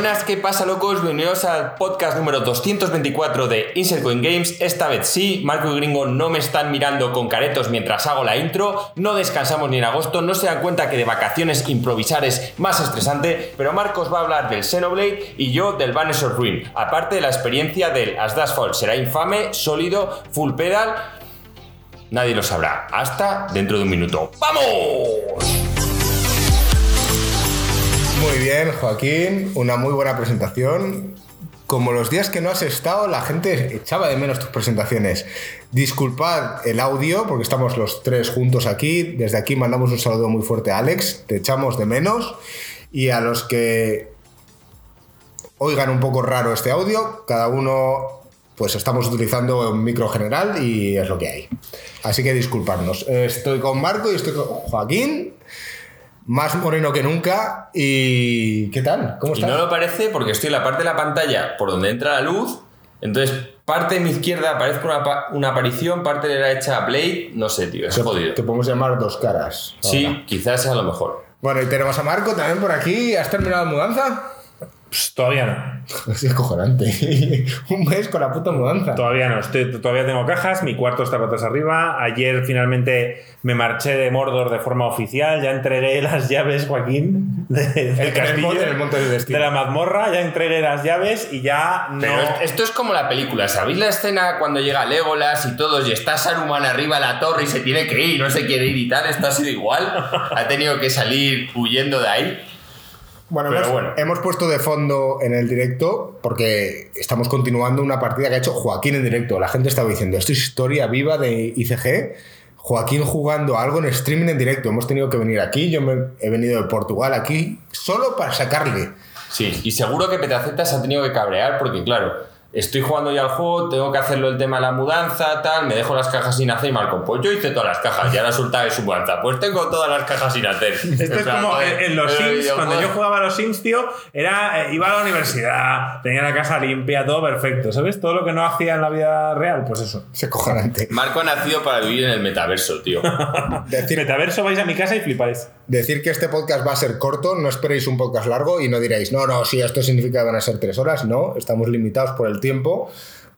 Buenas, ¿qué pasa, locos? Bienvenidos al podcast número 224 de Insert Coin Games. Esta vez sí, Marco y Gringo no me están mirando con caretos mientras hago la intro. No descansamos ni en agosto, no se dan cuenta que de vacaciones improvisar es más estresante. Pero Marcos va a hablar del Xenoblade y yo del Vanisher Ruin. Aparte de la experiencia del Asdas Fall, será infame, sólido, full pedal. Nadie lo sabrá. Hasta dentro de un minuto. ¡Vamos! Muy bien, Joaquín, una muy buena presentación. Como los días que no has estado, la gente echaba de menos tus presentaciones. Disculpad el audio, porque estamos los tres juntos aquí. Desde aquí mandamos un saludo muy fuerte a Alex, te echamos de menos. Y a los que oigan un poco raro este audio, cada uno pues estamos utilizando un micro general y es lo que hay. Así que disculparnos. Estoy con Marco y estoy con Joaquín más moreno que nunca. ¿Y qué tal? ¿Cómo Y estás? no lo parece porque estoy en la parte de la pantalla por donde entra la luz. Entonces, parte de mi izquierda parece una, una aparición, parte de la derecha Blade. No sé, tío, es Que- jodido. Que podemos llamar dos caras. Sí, quizás sea lo mejor. Bueno, y tenemos a Marco también por aquí. ¿Has terminado la mudanza? Pues todavía no. Es acojonante. Un mes con la puta mudanza. Todavía no. Estoy- todavía tengo cajas. Mi cuarto está patas arriba. Ayer finalmente me marché de Mordor de forma oficial. Ya entregué las llaves, Joaquín, de- del el castillo. el monte del destino. De la mazmorra. Ya entregué las llaves y ya no. Pero es- esto es como la película. ¿Sabéis la escena cuando llega Legolas y todos y está Saruman arriba de la torre y se tiene que ir, no se quiere ir y tal? Esto ha sido igual. Ha tenido que salir huyendo de ahí. Bueno, hemos, bueno. hemos puesto de fondo en el directo porque estamos continuando una partida que ha hecho Joaquín en directo. La gente estaba diciendo, esto es historia viva de ICG. Joaquín jugando algo en streaming en directo. Hemos tenido que venir aquí. Yo me he venido de Portugal aquí solo para sacarle. Sí, y seguro que Petaceta se ha tenido que cabrear porque, claro, estoy jugando ya al juego, tengo que hacerlo el tema de la mudanza, tal, me dejo las cajas sin hacer y Marco, pues yo hice todas las cajas y ahora resulta que su mudanza, pues tengo todas las cajas sin hacer. Esto es como en, en los Sims, cuando yo jugaba a los Sims, tío, era, eh, iba a la universidad, tenía la casa limpia, todo perfecto, ¿sabes? Todo lo que no hacía en la vida real, pues eso. Se cojonante. Marco ha nacido para vivir en el metaverso, tío. Decir, Metaverso, vais a mi casa y flipáis. decir que este podcast va a ser corto, no esperéis un podcast largo y no diréis, no, no, si esto significa que van a ser tres horas. No, estamos limitados por el tiempo.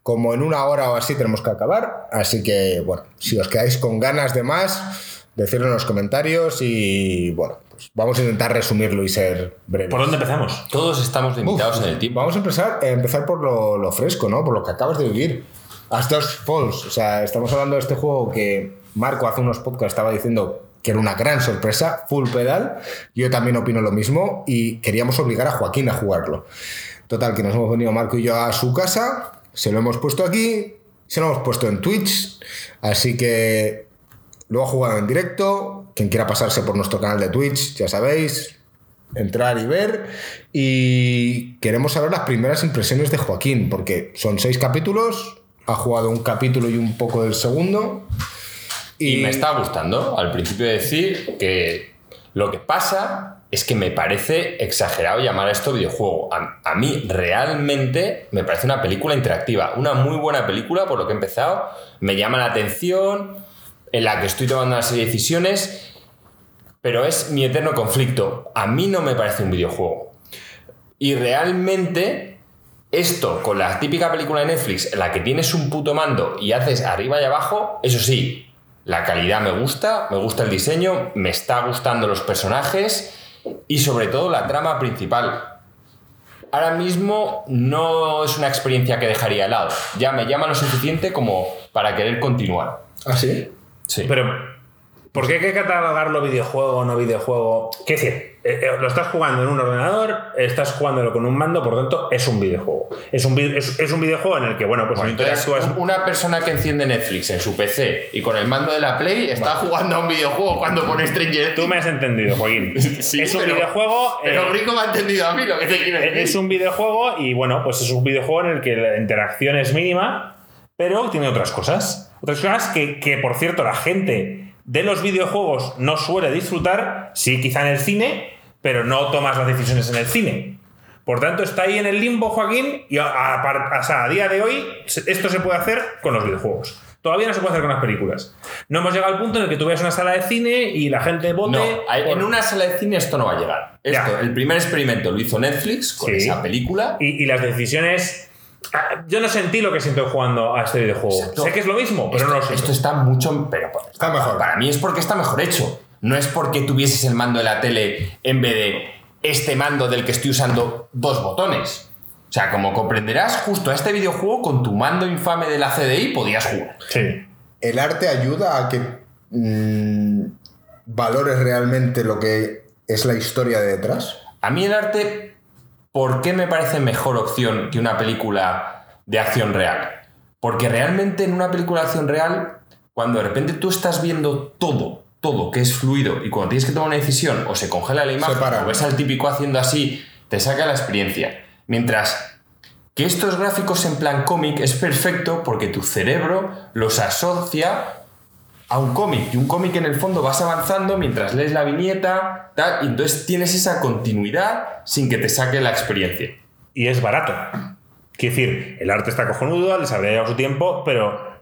Como en una hora o así tenemos que acabar. Así que, bueno, si os quedáis con ganas de más, decirlo en los comentarios y, bueno, pues vamos a intentar resumirlo y ser breves. ¿Por dónde empezamos? Todos estamos limitados Uf, en el tiempo. Vamos a empezar, a empezar por lo, lo fresco, ¿no? Por lo que acabas de vivir. Astos Falls. O sea, estamos hablando de este juego que Marco hace unos podcasts estaba diciendo que era una gran sorpresa, full pedal. Yo también opino lo mismo y queríamos obligar a Joaquín a jugarlo. Total, que nos hemos venido Marco y yo a su casa, se lo hemos puesto aquí, se lo hemos puesto en Twitch, así que lo ha jugado en directo. Quien quiera pasarse por nuestro canal de Twitch, ya sabéis, entrar y ver. Y queremos saber las primeras impresiones de Joaquín, porque son seis capítulos, ha jugado un capítulo y un poco del segundo. Y me está gustando, al principio de decir que lo que pasa es que me parece exagerado llamar a esto videojuego. A, mí realmente me parece una película interactiva, una muy buena película por lo que he empezado, me llama la atención, en la que estoy tomando una serie de decisiones, pero es mi eterno conflicto. A mí no me parece un videojuego. Y realmente esto con la típica película de Netflix en la que tienes un puto mando y haces arriba y abajo, eso sí, la calidad me gusta, me gusta el diseño, me está gustando los personajes y sobre todo la trama principal. Ahora mismo no es una experiencia que dejaría de lado. Ya me llama lo suficiente como para querer continuar. ¿Ah, sí? Sí. Pero, ¿por qué hay que catalogarlo videojuego o no videojuego? ¿Qué decir? eh, eh, lo estás jugando en un ordenador, estás jugándolo con un mando, por tanto, es un videojuego. Es un, vi- es, es un videojuego en el que, bueno, pues no Entonces, un- una persona que enciende Netflix en su PC y con el mando de la Play está jugando a un videojuego cuando pone Stranger Tú me has entendido, Joaquín. Sí, es un pero- videojuego. Pero eh, Rico me ha entendido a mí lo que te quiero decir. es un videojuego y, bueno, pues es un videojuego en el que la interacción es mínima, pero tiene otras cosas. Otras cosas que, que, por cierto, la gente de los videojuegos no suele disfrutar, sí, quizá en el cine, pero no tomas las decisiones en el cine. Por tanto, está ahí en el limbo, Joaquín, y a, día de hoy esto se puede hacer con los videojuegos. Todavía no se puede hacer con las películas. No hemos llegado al punto en el que tú veas una sala de cine y la gente vote. No, hay- por- en una sala de cine esto no va a llegar. Esto, Ya. el primer experimento lo hizo Netflix con Sí. esa película. y, y las decisiones. Ah, Yo no sentí lo que siento jugando a este videojuego. Exacto. Sé que es lo mismo, pero esto, no lo siento. esto está mucho. Pero Está mejor. Para mí es porque está mejor hecho. No es porque tuvieses el mando de la tele en vez de este mando del que estoy usando dos botones. O sea, como comprenderás, justo a este videojuego con tu mando infame de la CDI podías jugar. Sí. ¿El arte ayuda a que mm, valores realmente lo que es la historia de detrás? A mí el arte, ¿por qué me parece mejor opción que una película de acción real? Porque realmente en una película de acción real, cuando de repente tú estás viendo todo, todo que es fluido y cuando tienes que tomar una decisión o se congela la imagen o ves al típico haciendo así, te saca la experiencia. Mientras que estos gráficos en plan cómic es perfecto porque tu cerebro los asocia a un cómic y un cómic en el fondo vas avanzando mientras lees la viñeta tal, y entonces tienes esa continuidad sin que te saque la experiencia. Y es barato. Quiero decir, el arte está cojonudo, les habría llevado su tiempo, pero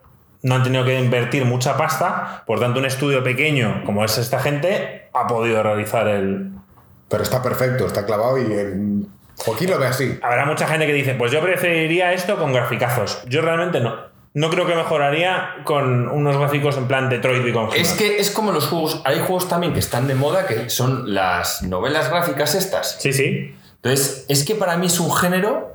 no han tenido que invertir mucha pasta. Por tanto, un estudio pequeño como es esta gente ha podido realizar el, Pero está perfecto, está clavado y el- Joaquín lo ve así. Habrá mucha gente que dice, pues yo preferiría esto con graficazos. Yo realmente no. No creo que mejoraría con unos gráficos en plan Detroit Become Human. Es que es como los juegos, hay juegos también que están de moda que son las novelas gráficas estas. Sí, sí. Entonces, es que para mí es un género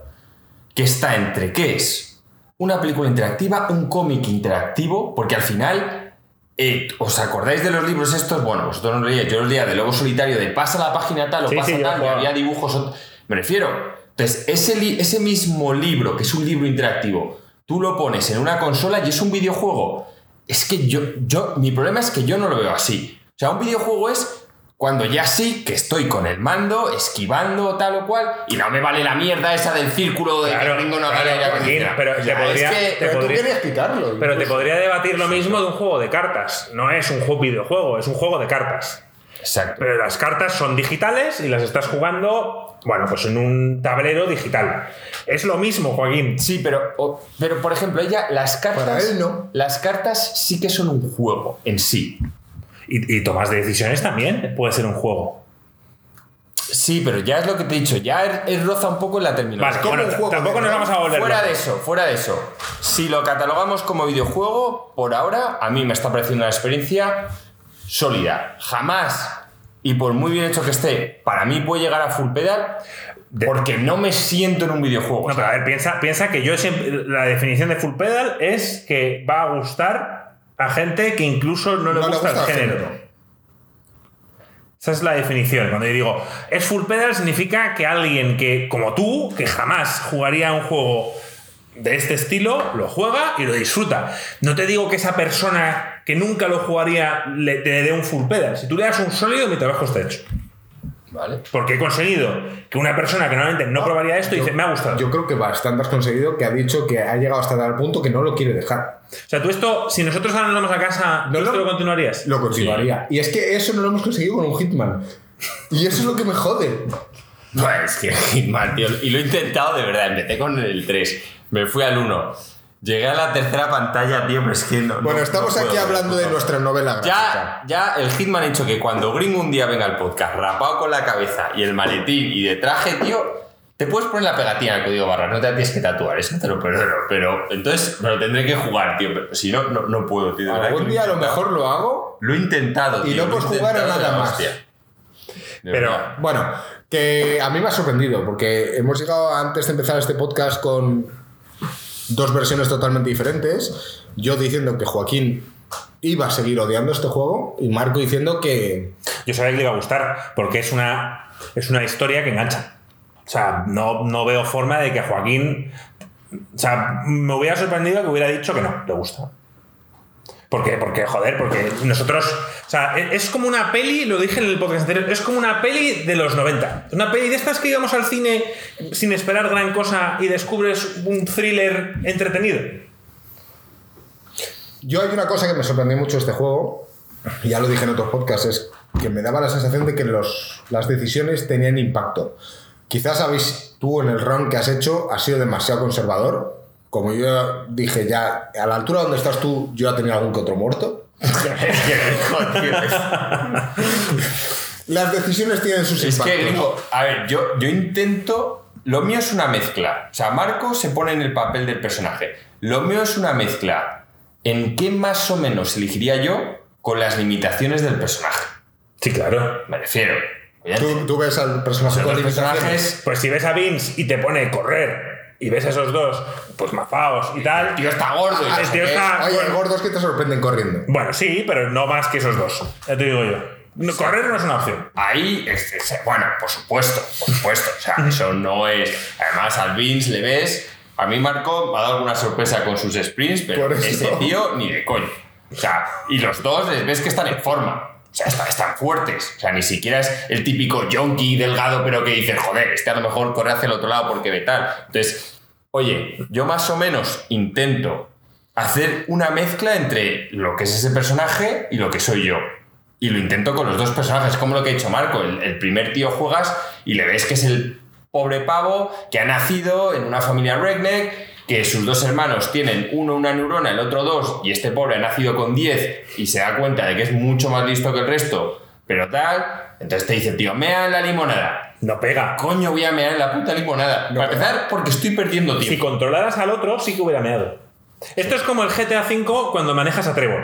que está entre qué es una película interactiva, un cómic interactivo, porque al final, eh, ¿os acordáis de los libros estos? Bueno, vosotros no lo leíais, yo los leía de Lobo Solitario, de pasa la página tal o Sí, pasa sí, tal, y había dibujos. Me refiero. Entonces, ese, ese mismo libro, que es un libro interactivo, tú lo pones en una consola y es un videojuego. Es que yo, yo, mi problema es que yo no lo veo así. O sea, un videojuego es cuando ya sí que estoy con el mando, esquivando tal o cual, y no me vale la mierda esa del círculo de Claro, que tengo una claro, continua. pero te podría- es que- te Pero tú podría- querías quitarlo. Pero te podría debatir lo mismo de un juego de cartas. No es un juego videojuego, es un juego de cartas. Exacto. Pero las cartas son digitales y las estás jugando, bueno, pues en un tablero digital. Es lo mismo, Joaquín. Sí, pero, o- pero por ejemplo, ella, las cartas. Para él no. Las cartas sí que son un juego en sí. Y, y tomas de decisiones también puede ser un juego. Sí, pero ya es lo que te he dicho, ya es, es roza un poco en la Vale, terminología. bueno, juego tampoco nos vamos a volver Fuera de eso, fuera de eso. Si lo catalogamos como videojuego, por ahora, a mí me está pareciendo una experiencia sólida. Jamás, y por muy bien hecho que esté, para mí puede llegar a full pedal porque no me siento en un videojuego. No, pero a ver, piensa, piensa que yo siempre. La definición de full pedal es que va a gustar a gente que incluso no le, No le gusta, el género. género. Esa es la definición. Cuando yo digo es full pedal, significa que alguien que, como tú, que jamás jugaría un juego de este estilo, lo juega y lo disfruta. No te digo que esa persona que nunca lo jugaría le, te dé un full pedal. Si tú le das un sólido, mi trabajo está hecho. ¿Vale? Porque he conseguido que una persona que normalmente no probaría esto Yo- dice, me ha gustado. Yo creo que bastante has conseguido que ha dicho que ha llegado hasta tal punto que no lo quiere dejar. O sea, tú esto, si nosotros ahora nos vamos a casa, No, ¿tú esto no. lo continuarías? Lo continuaría. Y es que eso no lo hemos conseguido con un Hitman. Y eso es lo que me jode. No, es que Hitman, tío. Y lo he intentado de verdad. Empecé con el 3. Me fui al 1. Llegué a la tercera pantalla, tío, pero es que no. Bueno, no- estamos no aquí puedo, hablando de nuestra novela Ya, gráfica. ya el Hitman ha dicho que cuando Gringo un día venga al podcast rapado con la cabeza y el maletín y de traje, tío, te puedes poner la pegatina al código barra, no te tienes que tatuar, eso te lo perdono. Pero entonces me lo tendré que jugar, tío. Pero si no, no, no puedo, tío. Algún día a lo mejor lo hago. Lo he intentado, Y tío. no lo he puedes jugar a nada la más. Pero-. Bueno, que a mí me ha sorprendido porque hemos llegado antes de empezar este podcast con dos versiones totalmente diferentes. Yo diciendo que Joaquín iba a seguir odiando este juego y Marco diciendo que Yo sabía que le iba a gustar, porque es una, es una historia que engancha. O sea, no, no veo forma de que Joaquín. O sea, me hubiera sorprendido que hubiera dicho que no, le gusta. Porque, porque, joder, porque nosotros. O sea, e- es como una peli, lo dije en el podcast anterior, es como una peli de los 90. Una peli de estas que íbamos al cine sin esperar gran cosa y descubres un thriller entretenido. yo hay una cosa que me sorprendió mucho este juego, y ya lo dije en otros podcasts, es que me daba la sensación de que los, las decisiones tenían impacto. Quizás habéis, tú en el run que has hecho, has sido demasiado conservador como yo dije ya, a la altura donde estás tú, yo ya tenía algún que otro muerto. Las decisiones tienen sus Es que, impactos. gringo, a ver, yo, yo intento. Lo mío es una mezcla. O sea, Marco se pone en el papel del personaje. Lo mío es una mezcla. ¿En qué más o menos elegiría yo con las limitaciones del personaje? Sí, claro. Me refiero. Tú, tú ves al personaje con limitaciones. Pues si ves a Vince y te pone correr y ves a esos dos, pues mafaos y tal. El tío está gordo y Ah, no el tío está- Oye, bueno. hay gordos que te sorprenden corriendo. Bueno, sí, pero no más que esos dos. Ya te digo yo. No, correr no es una opción. Ahí, es- es- bueno, por supuesto, por supuesto. O sea, eso no es. Además, al Vince le ves. A mí, Marco, me ha dado alguna sorpresa con sus sprints, pero ese tío ni de coño. O sea, y los dos les ves que están en forma. O sea, están, fuertes. O sea, ni siquiera es el típico junkie delgado, pero que dice, joder, este a lo mejor corre hacia el otro lado porque ve tal. Entonces, oye, yo más o menos intento hacer una mezcla entre lo que es ese personaje y lo que soy yo. Y lo intento con los dos personajes, como lo que ha hecho Marco. El, el primer tío juegas y le ves que es el pobre pavo que ha nacido en una familia redneck, que sus dos hermanos tienen uno una neurona, el otro dos, y este pobre ha nacido con 10 y se da cuenta de que es mucho más listo que el resto, pero tal. Entonces te dice, tío, mea en la limonada. No pega. Coño, voy a mear en la puta limonada. Para empezar, porque estoy perdiendo Si tiempo. controlaras al otro, sí que hubiera meado. Esto es como el GTA V cuando manejas a Trevor.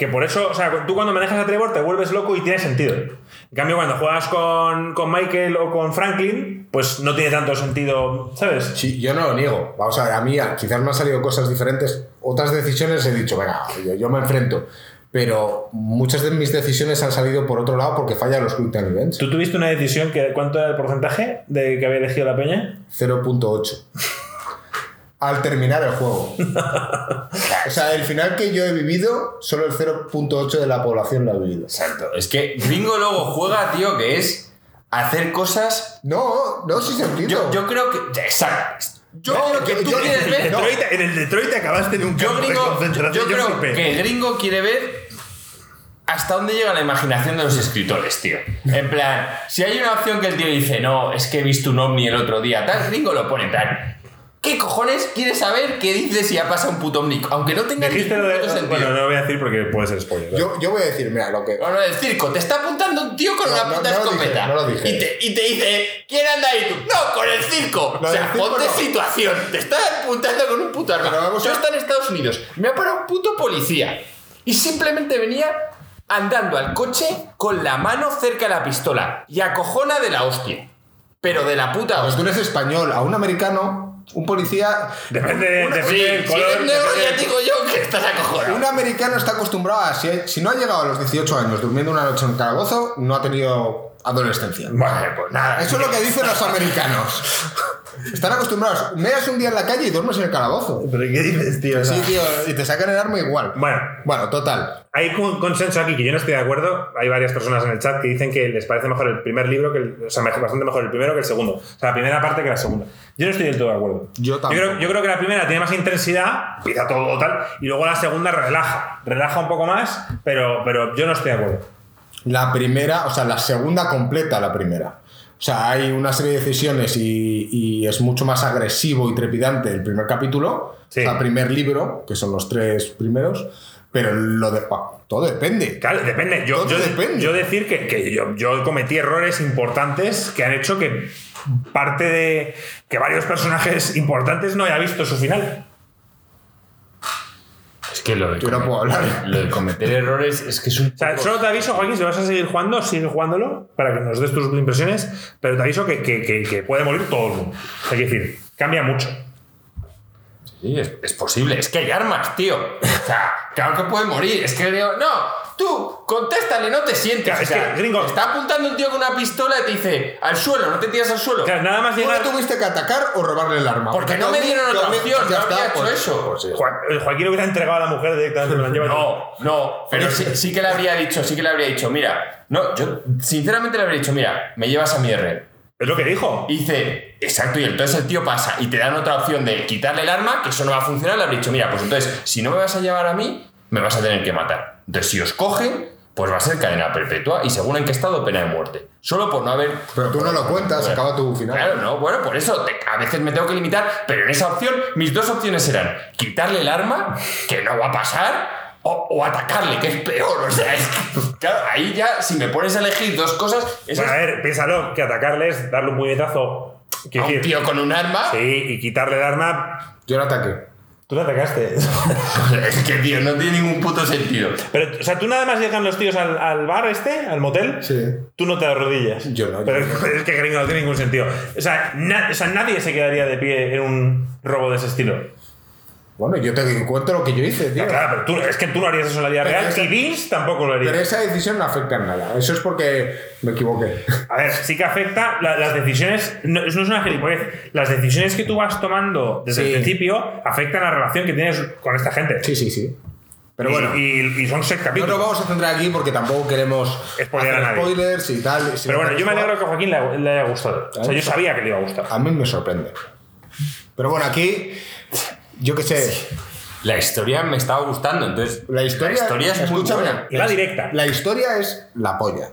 Que por eso, o sea, tú cuando manejas a Trevor te vuelves loco y tiene sentido. En cambio, cuando juegas con, con Michael o con Franklin, pues no tiene tanto sentido, ¿sabes? Sí, yo no lo niego. Vamos a ver, a mí quizás me han salido cosas diferentes. Otras decisiones he dicho, venga, yo, yo me enfrento. Pero muchas de mis decisiones han salido por otro lado porque fallan los Quick Time Events. ¿Tú tuviste una decisión que cuánto era el porcentaje de que había elegido la peña? 0.8. Al terminar el juego. O sea, el final que yo he vivido, solo el 0.8 de la población lo ha vivido. Exacto. Es que Gringo luego juega, tío, que es hacer cosas. No, no, sin sentido. Yo, yo creo que. Exacto. Yo No, creo que yo- tú yo- quieres yo- ver. Detroit- en el Detroit acabaste en un Yo, campo de gringo, concentración. yo creo que Gringo quiere ver hasta dónde llega la imaginación de los escritores, tío. En plan, si hay una opción que el tío dice, no, es que he visto un ovni el otro día, tal, Gringo lo pone tal. ¿Qué cojones quieres saber qué dice si ha pasado un puto ovni? Aunque no tenga Dijiste ningún puto sentido. Bueno, no lo voy a decir porque puede ser spoiler. Yo, yo voy a decir, mira, lo que. No, no, el circo, te está apuntando un tío con No, una no, puta no lo dije, escopeta. no lo dije. Y, te, y te dice, ¿quién anda ahí tú? No, con el circo. O sea, circo ponte no. situación. Te está apuntando con un puto arma. Pero vamos Yo a- está en Estados Unidos. Me ha parado un puto policía. Y simplemente venía andando al coche con la mano cerca de la pistola. Y acojona de la hostia. Pero de la puta Pues tú hostia. eres español, a un americano, un policía. Depende, depende Sí, del si eres negro depende ya del- digo yo que estás acojonado. Un americano está acostumbrado a. Si, si no ha llegado a los 18 años durmiendo una noche en un calabozo, no ha tenido adolescencia. Bueno, pues nada. Eso es lo que dicen los americanos. Están acostumbrados. Meas un día en la calle y duermes en el calabozo. ¿Pero qué dices, tío? Sí, tío, y te sacan el arma igual. Bueno, Bueno, total. hay un consenso aquí que yo no estoy de acuerdo. Hay varias personas en el chat que dicen que les parece mejor el primer libro, que el, o sea, bastante mejor el primero que el segundo. O sea, la primera parte que la segunda. Yo no estoy del todo de acuerdo. Yo creo, yo creo que la primera tiene más intensidad, empieza todo tal, y luego la segunda relaja. Relaja un poco más, pero, pero yo no estoy de acuerdo. La primera, o sea, la segunda completa la primera. O sea, hay una serie de decisiones y, y es mucho más agresivo y trepidante el primer capítulo, Sí. o sea, primer libro, que son los tres primeros, pero lo de. Todo depende. Claro, depende. Yo, Todo yo, depende. yo decir que, que yo, yo cometí errores importantes que han hecho que parte de que varios personajes importantes no haya visto su final. Que lo de, Yo no puedo hablar. lo de cometer errores es que es un. O sea, solo te aviso, Joaquín, si vas a seguir jugando, sigue jugándolo para que nos des tus impresiones, pero te aviso que, que- que- que puede morir todo el mundo. Hay que decir, cambia mucho. Sí, es, es posible. Es que hay armas, tío. O sea, claro que puede morir. Es que digo, no, tú, contéstale, no te sientes. Claro, O es sea, que, gringo- está apuntando un tío con una pistola y te dice, al suelo, no te tiras al suelo. O sea, nada más ¿Tú llegar. no tuviste que atacar o robarle el arma? Porque no me dieron otra opción, no habría hecho eso. pues sí. Joa- el Joaquín hubiera entregado a la mujer directamente. me la lleva- No, no, pero sí, sí que le habría dicho, sí que le habría dicho, mira, no, yo sinceramente le habría dicho, mira, me llevas a mi R. Es lo que dijo. Y dice, exacto, y entonces el tío pasa y te dan otra opción de quitarle el arma, que eso no va a funcionar, le habría dicho, mira, pues entonces, si no me vas a llevar a mí, me vas a tener que matar. Entonces, si os cogen, pues va a ser cadena perpetua y según en qué estado pena de muerte. Solo por no haber... Pero tú no lo cuentas, Bueno, acaba tu final. Claro, no, bueno, por eso te- a veces me tengo que limitar, pero en esa opción mis dos opciones eran quitarle el arma, que no va a pasar, o, o atacarle, que es peor. O sea, es que, claro, ahí ya, si me pones a elegir dos cosas, Bueno, a ver, piénsalo, que atacarle es darle un puñetazo. a un decir, tío con un arma. sí, y quitarle el arma. Yo no ataqué. Tú le atacaste. Es que, tío, no tiene ningún puto sentido. Pero, o sea, tú nada más llegan los tíos al, al bar este, al motel, Sí. tú no te arrodillas. Yo no, yo Pero no. es que gringo no tiene ningún sentido. O sea, na- o sea, nadie se quedaría de pie en un robo de ese estilo. Bueno, yo te cuento lo que yo hice, tío. Claro, pero tú, es que tú no harías eso en la vida Pero real esa- y Vince tampoco lo haría. Pero esa decisión no afecta en nada. Eso es porque me equivoqué. A ver, sí que afecta la- las decisiones. No, eso no es una gilipollez. Las decisiones que tú vas tomando desde Sí. el principio afectan la relación que tienes con esta gente. Sí, sí, sí. Pero Y- bueno, Y, y son seis no capítulos. nos vamos a centrar aquí porque tampoco queremos Spoilear hacer spoilers y tal. Si Pero no bueno, yo me alegro que a Joaquín le, le haya gustado. O sea, yo sabía que le iba a gustar. A mí me sorprende. Pero bueno, aquí, yo qué sé, La historia me estaba gustando, entonces. la historia, es muy buena. Y va directa. La historia es la polla.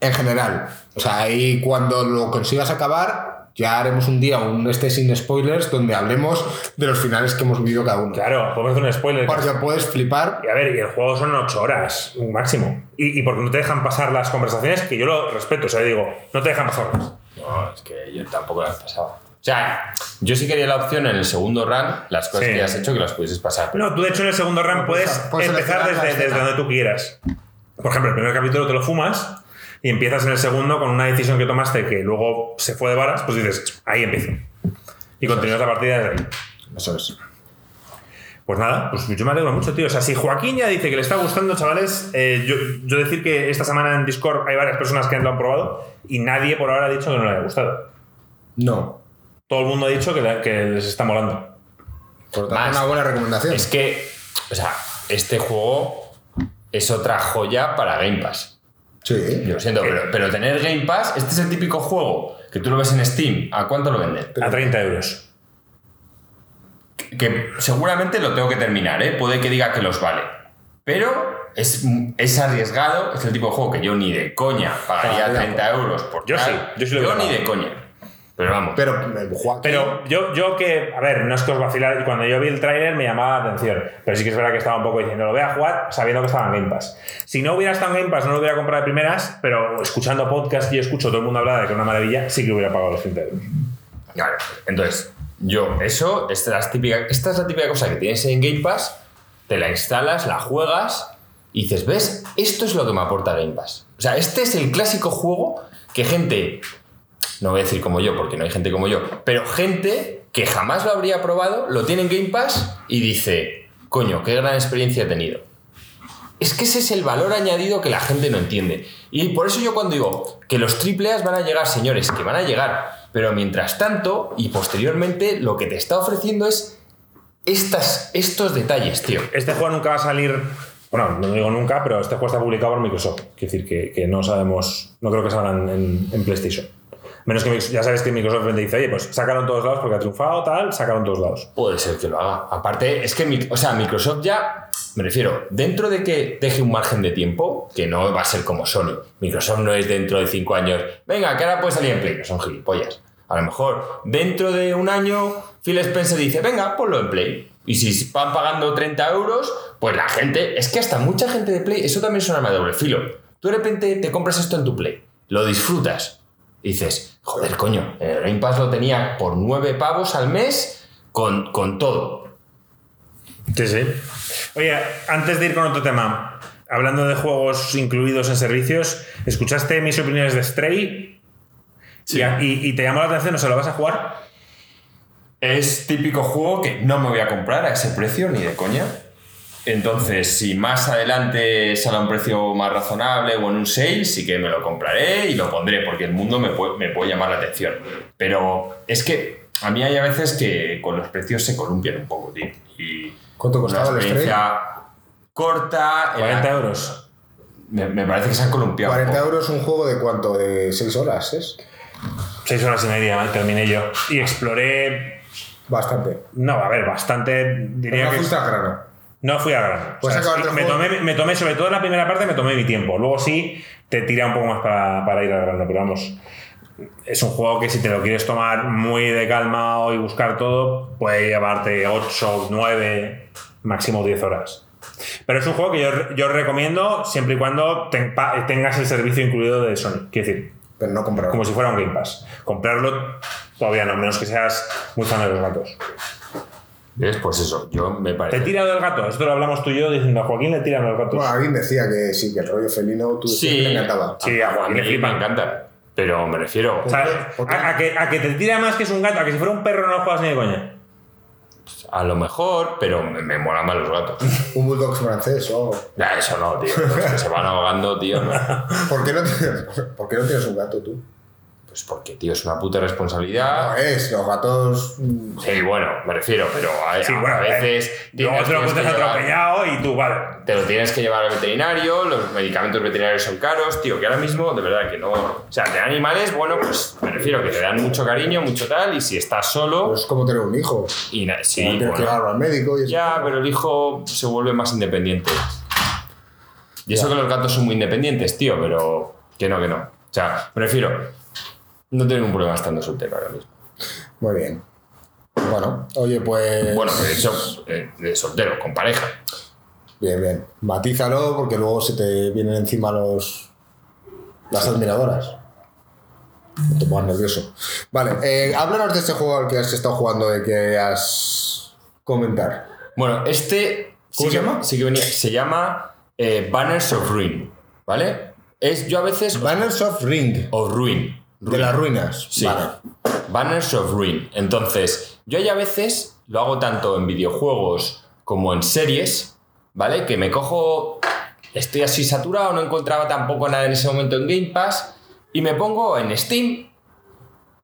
En general. O sea, ahí cuando lo consigas acabar, ya haremos un día un este sin spoilers donde hablemos de los finales que hemos vivido cada uno. Claro, podemos hacer un spoiler. Porque puedes flipar. Y a ver, y el juego son 8 horas máximo. Y, y porque no te dejan pasar las conversaciones, que yo lo respeto. O sea, digo, no te dejan pasarlas. No, es que yo tampoco las pasaba. O sea, yo sí quería la opción en el segundo run, las cosas Sí. que has hecho, que las pudieses pasar. No, tú de hecho en el segundo run puedes, puedes empezar desde, desde donde tú quieras. Por ejemplo, el primer capítulo te lo fumas y empiezas en el segundo con una decisión que tomaste que luego se fue de varas, pues dices, ahí empiezo. Y continúas la partida desde ahí. Eso es. Pues nada, pues yo me alegro mucho, tío. O sea, si Joaquín ya dice que le está gustando, chavales, eh, yo, yo decir que esta semana en Discord hay varias personas que lo han probado y nadie por ahora ha dicho que no le haya gustado. No. Todo el mundo ha dicho que, que les está molando. Por tanto, Más. una buena recomendación. Es que, o sea, este juego es otra joya para Game Pass. Sí. Yo lo siento, pero, pero tener Game Pass, este es el típico juego que tú lo ves en Steam. ¿A cuánto lo venden? A 30 euros. Que seguramente lo tengo que terminar, ¿eh? Puede que diga que los vale. Pero es, es arriesgado, es el tipo de juego que yo ni de coña pagaría Ah, ya. 30 euros por Yo tal. sí, yo sí lo hubiera ni de coña. Pero vamos. Pero, eh, Joaquín, Pero yo, yo que, a ver, no es que os vacilar, cuando yo vi el tráiler me llamaba la atención, pero sí que es verdad que estaba un poco diciendo, lo voy a jugar sabiendo que estaba en Game Pass. Si no hubiera estado en Game Pass, no lo hubiera comprado de primeras, pero escuchando podcast y yo escucho todo el mundo hablar de que es una maravilla, sí que hubiera pagado los 30 euros. Claro, entonces, yo, eso, esta es, la típica, esta es la típica cosa que tienes en Game Pass, te la instalas, la juegas y dices, ¿ves? Esto es lo que me aporta Game Pass. O sea, este es el clásico juego que gente, no voy a decir como yo, porque no hay gente como yo, pero gente que jamás lo habría probado, lo tiene en Game Pass y dice, coño, qué gran experiencia he tenido. Es que ese es el valor añadido que la gente no entiende. Y por eso yo cuando digo que los A's van a llegar, señores, que van a llegar. Pero mientras tanto y posteriormente lo que te está ofreciendo es estas, estos detalles, tío. Este juego nunca va a salir, bueno, no digo nunca, pero este juego está publicado por Microsoft. Quiere decir que, no sabemos, no creo que salgan en PlayStation. Menos que ya sabes que Microsoft dice, oye, pues sácalo en todos lados porque ha triunfado, tal, sácalo en todos lados. Puede ser que lo haga. Aparte, es que, o sea, Microsoft ya, me refiero, dentro de que deje un margen de tiempo, que no va a ser como Sony. Microsoft no es dentro de cinco años, venga, que ahora puede salir en Play, no son gilipollas. A lo mejor dentro de un año Phil Spencer dice, venga, ponlo en Play. Y si van pagando 30 euros, pues la gente, es que hasta mucha gente de Play, eso también es un arma de doble filo. Tú de repente te compras esto en tu Play, lo disfrutas, y dices, joder, coño, en el Game Pass lo tenía por 9 pavos al mes con, con todo. Sí, sí. Oye, antes de ir con otro tema, hablando de juegos incluidos en servicios, ¿escuchaste mis opiniones de Stray? Y, y- y te llamó la atención, ¿no se lo vas a jugar? Es típico juego que no me voy a comprar a ese precio ni de coña. Entonces, si más adelante sale a un precio más razonable o en un sale, sí que me lo compraré y lo pondré, porque el mundo me puede, me puede llamar la atención. Pero es que a mí hay a veces que con los precios se columpian un poco, tío. Y ¿Cuánto una costaba el experiencia corta. era- 40 euros. Me, me parece que se han columpiado. un 40 poco. euros un juego de cuánto? ¿De 6 horas? ¿Es? Seis horas y media terminé yo. Y exploré. Bastante. No, a ver, bastante. Pero Diría no que. fuiste al grano. No fui a grano. Pues me, tomé, me tomé, sobre todo en la primera parte, me tomé mi tiempo. Luego sí te tira un poco más para, para ir al grano, pero vamos. Es un juego que si te lo quieres tomar muy de calma y buscar todo, puede llevarte 8, 9, máximo 10 horas. Pero es un juego que yo, yo recomiendo siempre y cuando te- tengas el servicio incluido de Sony. Quiero decir, Pero no comprarlo. como si fuera un Game Pass. Comprarlo todavía no, menos que seas muy fan de los gatos. ¿Ves? Pues eso, yo me ¿Te parece. tira del gato? Esto lo hablamos tú y yo diciendo a Joaquín le tiran los gatos. Bueno, alguien decía que sí, que el rollo felino tú que le encantaba. Sí, a Joaquín le flipa. me encanta. Pero me refiero. A, a que, a que te tira más que es un gato, a que si fuera un perro no lo juegas ni de coña. A lo mejor, pero me, me molan más los gatos. Un bulldog francés o. Nah, eso no, tío. Los que se van ahogando, tío. No. ¿Por qué no tienes, por qué no tienes un gato tú? Pues porque, tío, es una puta No responsabilidad. es, los gatos. mm, Sí, bueno, me refiero, pero a, Sí, a- bueno, a veces. eh, luego te lo encuentras atropellado y tú, vale. Te lo tienes que llevar al veterinario, los medicamentos veterinarios son caros, tío, que ahora mismo, de verdad que no. O sea, de animales, bueno, pues me refiero que te dan mucho cariño, mucho tal, y si estás solo. Es como tener un hijo. Y sí, tienes que bueno, llevarlo al médico y eso. Ya, pero el hijo se vuelve más independiente. Y eso Ya. que los gatos son muy independientes, tío, pero que no, que no. O sea, me refiero, no tengo ningún problema estando soltero ahora mismo. Muy bien. Bueno, oye, pues. Bueno, de hecho, eh, de soltero, con pareja. Bien, bien. Matízalo porque luego se te vienen encima los. las admiradoras. No te pongas nervioso. Vale, eh, háblanos de este juego al que has estado jugando, de que has. comentar. Bueno, este. ¿Cómo sí se que- llama? Sí que venía. Se llama eh, Banners of Ruin, ¿vale? Es yo a veces. Banners of Ring. Of Ruin. De las ruinas. Sí. Vale. Banners of Ruin. Entonces, yo ya a veces lo hago tanto en videojuegos como en series, ¿vale? Que me cojo, estoy así saturado, no encontraba tampoco nada en ese momento en Game Pass, y me pongo en Steam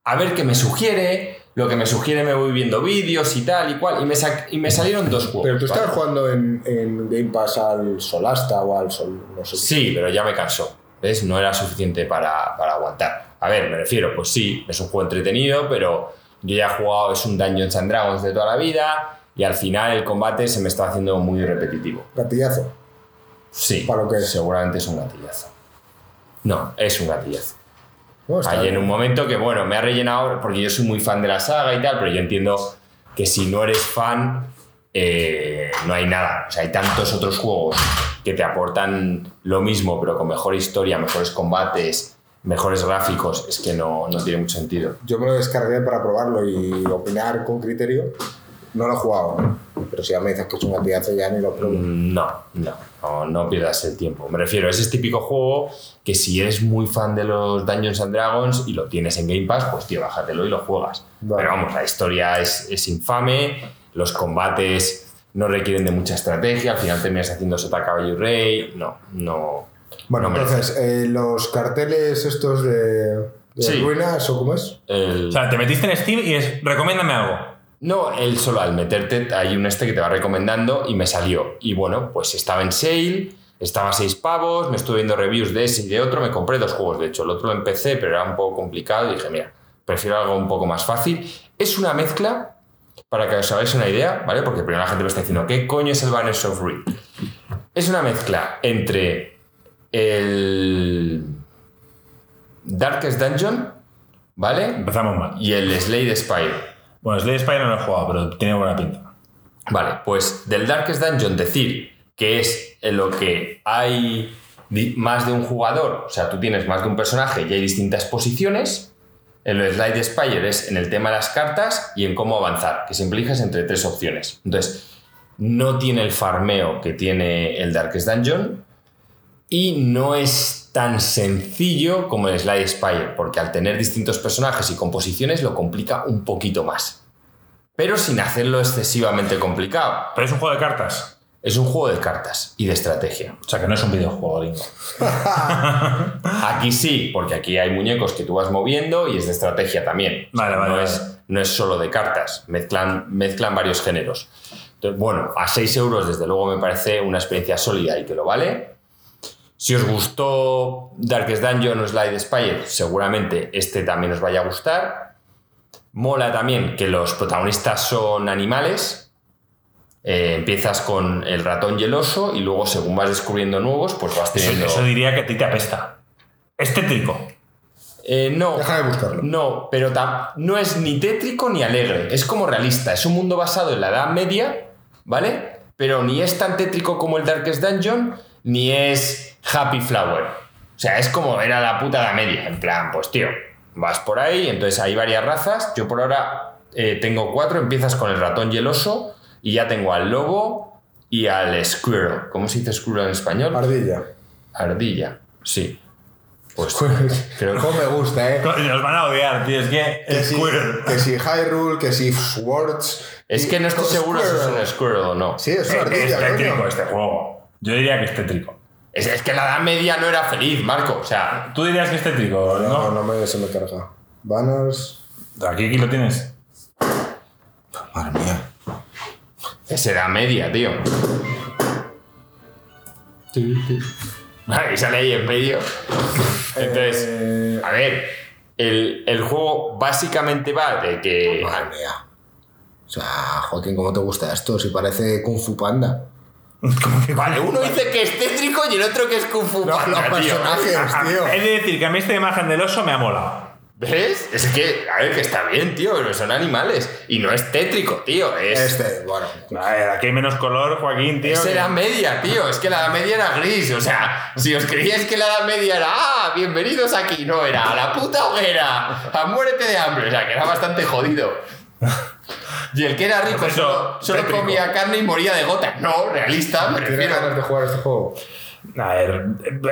a ver qué me sugiere, lo que me sugiere me voy viendo vídeos y tal y cual, y me, sa- y me salieron dos juegos. Pero tú ¿vale? estabas jugando en, en Game Pass al Solasta o al Sol. no sé. Sí, pero ya me cansó. ¿Ves? No era suficiente para, para aguantar. A ver, me refiero, pues sí, es un juego entretenido, pero yo ya he jugado, es un Dungeons and Dragons de toda la vida, y al final el combate se me está haciendo muy repetitivo. Gatillazo. Sí, ¿Para lo que es? seguramente es un gatillazo. No, es un gatillazo. No, Hay en un momento que, bueno, me ha rellenado, porque yo soy muy fan de la saga y tal, pero yo entiendo que si no eres fan, eh, no hay nada. O sea, hay tantos otros juegos que te aportan lo mismo, pero con mejor historia, mejores combates, mejores gráficos. Es que no, no tiene mucho sentido. Yo me lo descargué para probarlo y opinar con criterio. No lo he jugado, ¿no? pero si ya me dices que es un gatillazo ya ni lo pruebo. Mm, No, no, no, no pierdas el tiempo. Me refiero, es ese típico juego que si eres muy fan de los Dungeons and Dragons y lo tienes en Game Pass, pues tío, bájatelo y lo juegas. Vale. Pero vamos, la historia es, es infame, los combates no requieren de mucha estrategia, al final terminas haciendo sota caballo y rey. No, no. Bueno, no entonces, eh, los carteles estos de, de Sí. ruinas o cómo es? El- O sea, te metiste en Steam y es, recomiéndame algo. No, él solo al meterte hay un este que te va recomendando y me salió. Y bueno, pues estaba en sale, estaba a 6 pavos, me estuve viendo reviews de ese y de otro, me compré dos juegos, de hecho, el otro lo empecé, pero era un poco complicado y dije, mira, prefiero algo un poco más fácil. Es una mezcla, para que os hagáis una idea, ¿vale? Porque primero la gente me está diciendo, ¿qué coño es el Banners of Ruin? Es una mezcla entre el Darkest Dungeon, ¿vale? Empezamos mal. Y el Slade Spire. Bueno, Slade Spire no lo he jugado, pero tiene buena pinta. Vale, pues del Darkest Dungeon decir que es en lo que hay más de un jugador, o sea, tú tienes más de un personaje y hay distintas posiciones. En Slide Spire es en el tema de las cartas y en cómo avanzar, que siempre eliges entre tres opciones. Entonces, no tiene el farmeo que tiene el Darkest Dungeon y no es tan sencillo como el Slide Spire, porque al tener distintos personajes y composiciones lo complica un poquito más. Pero sin hacerlo excesivamente complicado. Pero es un juego de cartas. Es un juego de cartas y de estrategia. O sea, que no es un videojuego, gringo. Aquí sí, porque aquí hay muñecos que tú vas moviendo y es de estrategia también. Vale, vale, no, vale. Es, no es solo de cartas, mezclan, mezclan varios géneros. Entonces, bueno, a 6 euros desde luego me parece una experiencia sólida y que lo vale. Si os gustó Darkest Dungeon o Slide Spire, seguramente este también os vaya a gustar. Mola también que los protagonistas son animales. Eh, empiezas con el ratón y el oso y luego según vas descubriendo nuevos, pues vas Eso, teniendo... eso diría que a ti te apesta. Es tétrico. Eh, no, Deja de buscarlo. no, pero tam- no es ni tétrico ni alegre, es como realista, es un mundo basado en la Edad Media, ¿vale? Pero ni es tan tétrico como el Darkest Dungeon, ni es Happy Flower. O sea, es como era la puta Edad Media, en plan, pues tío, vas por ahí, entonces hay varias razas, yo por ahora eh, tengo cuatro, empiezas con el ratón y el oso, y ya tengo al lobo y al squirrel. ¿Cómo se dice squirrel en español? Ardilla. Ardilla, sí. Pues creo que... ¿Cómo me gusta, eh? Nos van a odiar, tío. Es que Que si, Squirrel. que si Hyrule, que si Swords. Es que no estoy seguro si es un Squirrel o no. Sí, es una Es ardilla, tétrico coño. este juego. Yo diría que es tétrico. Es, es que la Edad Media no era feliz, Marco. O sea, Tú dirías que es tétrico, No, ¿no? no me, se me carga. Banners. Aquí, aquí lo tienes. Madre mía. Es Edad Media, tío. Ahí sale ahí en medio. Entonces, Eh, a ver, el, el juego básicamente va de que. Madre mía. O sea, Joaquín, ¿cómo te gusta esto? Si parece Kung Fu Panda. Vale, uno dice que es tétrico y el otro que es Kung Fu Los, Panda, los tío. personajes, tío. De decir que a mí esta imagen del oso me ha molado. ¿Ves? Es que, a ver, que está bien, tío, pero son animales. Y no es tétrico, tío. Es, Este, bueno. A ver, aquí hay menos color, Joaquín, tío. Es que- Media, tío. Es que la Edad Media era gris. O sea, si os creíais que la Edad Media era, ah, bienvenidos aquí, no era, a la puta hoguera, a muérete de hambre. O sea, que era bastante jodido. Y el que era rico solo, solo comía carne y moría de gota. No, realista, me ¿Tienes ganas de refiero. jugar este juego? A ver,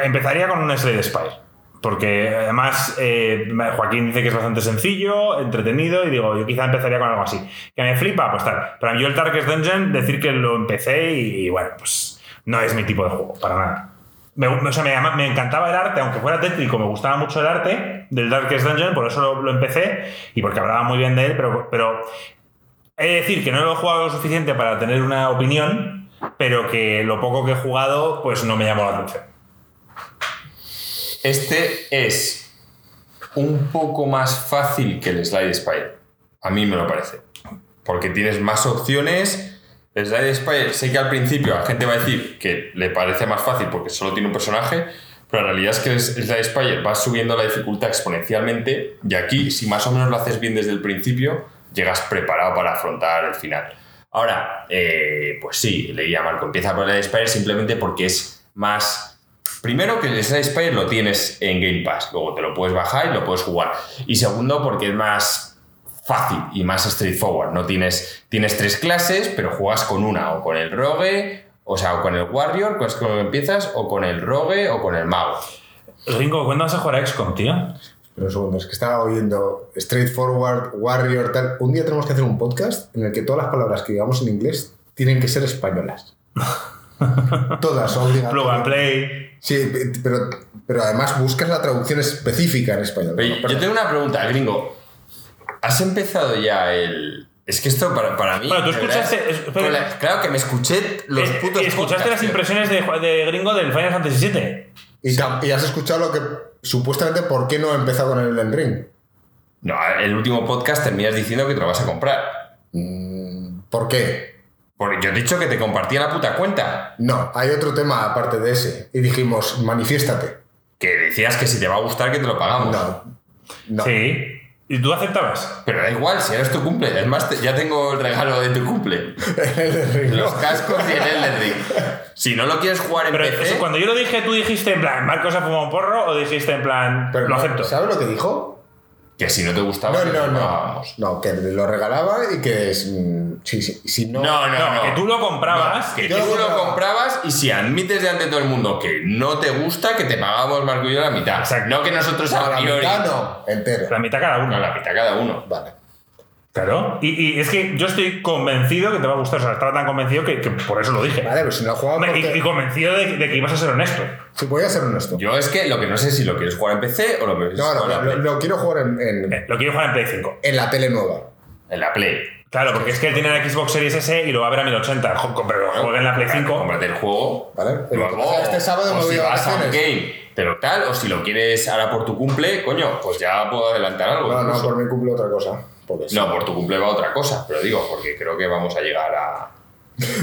empezaría con un Slade Spire. Porque además eh, Joaquín dice que es bastante sencillo, entretenido, y digo, yo quizá empezaría con algo así. Que me flipa, pues tal. Pero yo el Darkest Dungeon, decir que lo empecé y, y bueno, pues no es mi tipo de juego, para nada. Me, o sea, me, me encantaba el arte, aunque fuera tétrico, me gustaba mucho el arte del Darkest Dungeon, por eso lo, lo empecé y porque hablaba muy bien de él, pero, pero he de decir que no lo he jugado lo suficiente para tener una opinión, pero que lo poco que he jugado, pues no me llamó la atención. Este es un poco más fácil que el Slide Spire. A mí me lo parece. Porque tienes más opciones. El Slide Spire, sé que al principio la gente va a decir que le parece más fácil porque solo tiene un personaje, pero la realidad es que el Slide Spire va subiendo la dificultad exponencialmente y aquí, si más o menos lo haces bien desde el principio, llegas preparado para afrontar el final. Ahora, eh, pues sí, leía Marco, empieza por el Spire simplemente porque es más Primero que el Spire lo tienes en Game Pass, luego te lo puedes bajar y lo puedes jugar. Y segundo porque es más fácil y más straightforward. No tienes, tienes tres clases, pero juegas con una, o con el rogue, o sea, o con el warrior, que es con lo que empiezas, o con el rogue o con el mago. Ringo, ¿cuándo vas a jugar a XCOM, tío? Pero un segundo, es que estaba oyendo Straightforward, Warrior, tal. Un día tenemos que hacer un podcast en el que todas las palabras que digamos en inglés tienen que ser españolas. todas, son Plug and obligatorias. play. Sí, pero, pero además buscas la traducción específica en español. Oye, yo tengo una pregunta, gringo. ¿Has empezado ya el...? Es que esto para, para mí... Bueno, tú verdad, escuchaste- la- claro que me escuché los Eh, putos ¿y ¿Escuchaste podcasts, las tío. impresiones de, de Gringo del Final Fantasy VII? Y, has escuchado lo que supuestamente por qué no ha empezado con el Elden Ring. No, el último podcast terminas diciendo que te lo vas a comprar. Mm, ¿Por qué? Porque yo he dicho que te compartía la puta cuenta. No, hay otro tema aparte de ese. Y dijimos, manifiéstate. Que decías que si te va a gustar que te lo pagamos. No. No. Sí. ¿Y tú aceptabas? Pero da igual, si ahora es tu cumple. Es más, te- ya tengo el regalo de tu cumple. Ring, Los cascos y el Elden Ring. Si no lo quieres jugar en Pero PC... eso, cuando yo lo dije, ¿tú dijiste en plan, Marcos ha fumado un porro? ¿O dijiste en plan, Pero lo no, acepto? ¿Sabes lo que dijo? Que si no te gustaba... No, que te no, lo no. pagábamos. No, que lo regalaba y que es. mm, Sí, sí. Si no. No, no, que tú lo comprabas. Que tú lo lo compraba. comprabas y si admites delante de todo el mundo que no te gusta, que te pagamos Marco y yo la mitad. Exacto. No que nosotros No, a la priori... mitad no. Entero. La mitad cada No, uno. la mitad cada uno. Vale. Claro. Y, y es que yo estoy convencido que te va a gustar. O sea, estaba tan convencido que, que por eso lo dije. Vale, pero si no he jugado. Hombre, y, porque- y convencido de, de que ibas a ser honesto. Si voy a ser honesto. Yo es que lo que no sé si lo quieres jugar en PC o lo quieres No, no, jugar en lo, lo quiero jugar en, en, Eh, Lo quiero jugar en Play 5. en la tele nueva. En la Play. Claro, porque es que él tiene la Xbox Series S y lo va a ver a 1080. Jo, Pero juega en la Play 5. Cómprate el juego. ¿Vale? Luego, O sea, este sábado o me voy si a pero tal, o si lo quieres ahora por tu cumple, coño, pues ya puedo adelantar algo. No, no, por mi cumple otra cosa. No, por tu cumple va otra cosa, pero digo, porque creo que vamos a llegar a.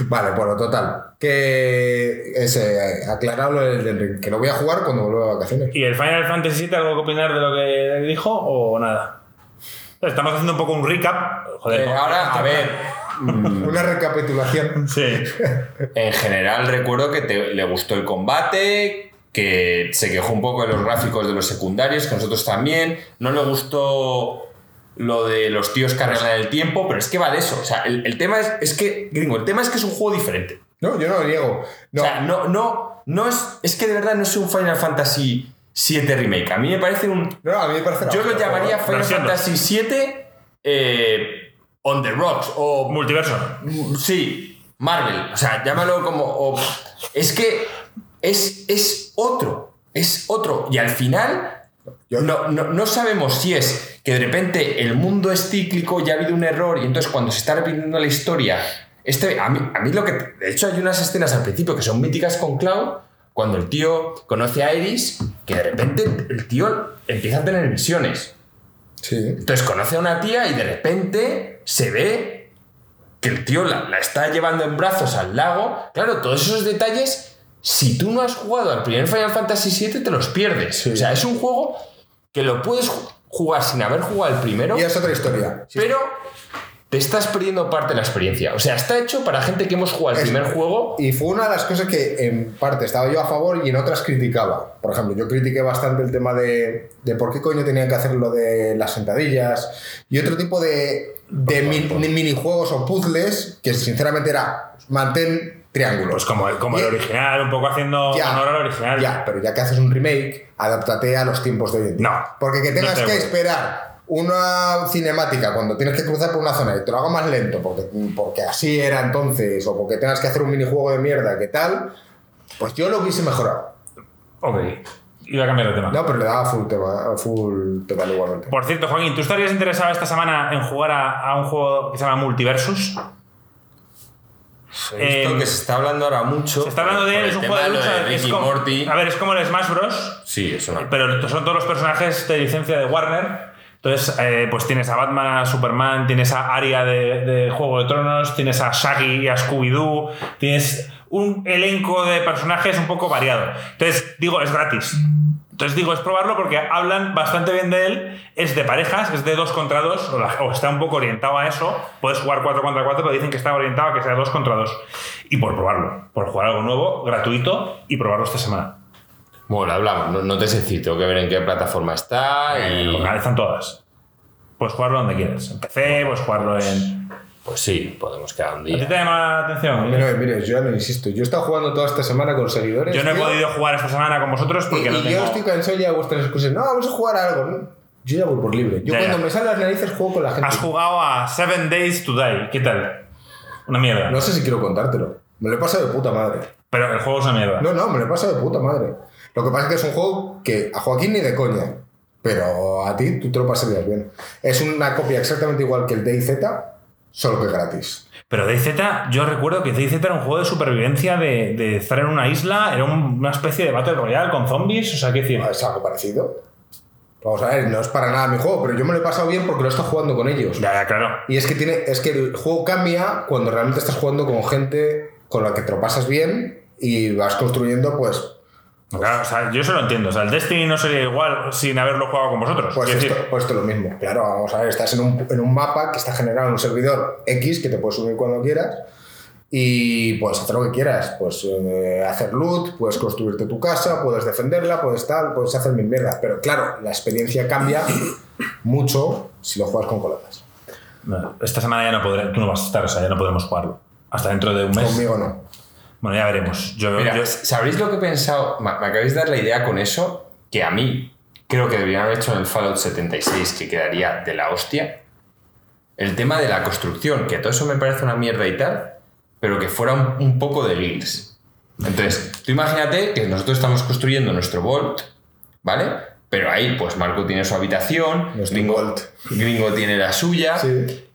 Vale, bueno, total. Que es eh, aclarado lo del Ring, que lo voy a jugar cuando vuelva de vacaciones. ¿Y el Final Fantasy VII algo que opinar de lo que dijo o nada? Estamos haciendo un poco un recap. Joder, Eh, ahora, a ver, Una recapitulación. Sí. en general recuerdo que te- le gustó el combate, que se quejó un poco de los gráficos de los secundarios, que nosotros también. No le gustó lo de los tíos que arreglan el tiempo, pero es que va de eso. O sea, el, el tema es, es que, gringo, el tema es que es un juego diferente. No, yo no lo niego. No, O sea, no, no, no es. Es que de verdad no es un Final Fantasy VII Remake. A mí me parece un. no, a mí me parece. Yo lo llamaría. Final Versión. Fantasy VII eh, On the Rocks o. Multiverso. Sí, Marvel. O sea, llámalo como. o- es que es, es otro. Es otro. Y al final. Yo- No, no, no sabemos si es que de repente el mundo es cíclico, ya ha habido un error y entonces cuando se está repitiendo la historia. Este, a, mí, a mí lo que. De hecho, hay unas escenas al principio que son míticas con Cloud. Cuando el tío conoce a Iris, que de repente el tío empieza a tener visiones. Sí. Entonces conoce a una tía y de repente se ve que el tío la, la está llevando en brazos al lago. Claro, todos esos detalles, si tú no has jugado al primer Final Fantasy VII, te los pierdes. Sí. O sea, es un juego que lo puedes ju- jugar sin haber jugado el primero, Y es otra historia. Sí, pero te estás perdiendo parte de la experiencia. O sea, está hecho para gente que hemos jugado el Es- primer juego. Y fue una de las cosas que en parte estaba yo a favor y en otras criticaba. Por ejemplo, yo critiqué bastante el tema de, de por qué coño tenían que hacer lo de las sentadillas y otro tipo de, de de minijuegos o puzzles que sinceramente era mantén triángulos. Pues como, como el original, un poco haciendo Ya, honor al original. Ya, pero ya que haces un remake, adáptate a los tiempos de hoy en día. No, Porque que tengas no que esperar una cinemática cuando tienes que cruzar por una zona y te lo haga más lento porque, porque así era entonces o porque tengas que hacer un minijuego de mierda, ¿qué tal? Pues yo lo hubiese mejorado. Ok. Iba a cambiar de tema. No, pero le daba full tema, full total igualmente. Por cierto, Joaquín, ¿tú estarías interesado esta semana en jugar a, a un juego que se llama Multiversus? He visto Eh, que se está hablando ahora mucho. Se está hablando de él, es un juego de lucha. Rick es como- Morty. A ver, es como el Smash Bros. Sí, es una. Pero son todos los personajes de licencia de Warner. Entonces, eh, pues tienes a Batman, a Superman, tienes a Arya de, de Juego de Tronos, tienes a Shaggy y a Scooby-Doo, tienes un elenco de personajes un poco variado. Entonces, digo, es gratis. Entonces digo, es probarlo porque hablan bastante bien de él. Es de parejas, es de dos contra dos, o, la- o está un poco orientado a eso. Puedes jugar 4 contra 4, pero dicen que está orientado a que sea 2 contra 2. Y por probarlo, por jugar algo nuevo, gratuito y probarlo esta semana. Bueno, hablamos. No, no te sé decir, tengo que ver en qué plataforma está y. Lo están todas. Puedes jugarlo donde quieras. En PC, puedes jugarlo en. Pues sí, podemos quedar un ¿A ti día. te llama la atención? Mira, mire, yo ya no insisto. Yo he estado jugando toda esta semana con seguidores. Yo no he tío, podido jugar esta semana con vosotros Y, porque no y yo estoy cansado ya de vuestras excusas. No, vamos a jugar a algo. ¿no? Yo ya voy por libre. Yo Ya, cuando ya. me salen las narices juego con la gente. Has jugado a Seven Days to Die. ¿Qué tal? Una mierda. No sé si quiero contártelo. Me lo he pasado de puta madre. Pero el juego es una mierda. No, no, me lo he pasado de puta madre. Lo que pasa es que es un juego que a Joaquín ni de coña. Pero a ti tú te lo pasarías bien. Es una copia exactamente igual que el DayZ, solo que gratis. Pero DayZ, yo recuerdo que DayZ era un juego de supervivencia de, de estar en una isla, era un- una especie de Battle Royale con zombies, o sea, ¿qué decir? Es algo parecido. Vamos a ver, no es para nada mi juego, pero yo me lo he pasado bien porque lo he estado jugando con ellos. Ya, ya, claro. Y es que, tiene, es que el juego cambia cuando realmente estás jugando con gente con la que te lo pasas bien y vas construyendo, pues, Claro, o sea, yo eso lo entiendo. O sea, el Destiny no sería igual sin haberlo jugado con vosotros. pues, esto, decir, pues esto es lo mismo. Claro, vamos a ver, estás en un, en un mapa que está generado en un servidor X que te puedes subir cuando quieras y puedes hacer lo que quieras. Pues eh, hacer loot, puedes construirte tu casa, puedes defenderla, puedes tal, puedes hacer mil mierdas. Pero claro, la experiencia cambia mucho si lo juegas con colegas. esta semana ya no podré, tú no vas a estar, o sea, ya no podemos jugarlo. Hasta dentro de un mes. Conmigo no. Bueno, ya veremos. Yo, Mira, yo- ¿sabréis lo que he pensado? Me, me acabáis de dar la idea con eso, que a mí creo que deberían haber hecho en el Fallout 76, que quedaría de la hostia. El tema de la construcción, que todo eso me parece una mierda y tal, pero que fuera un, un poco de guilds. Entonces, tú imagínate que nosotros estamos construyendo nuestro Vault, ¿vale? Pero ahí, pues Marco tiene su habitación, Gringo. Gringo tiene la suya, Sí.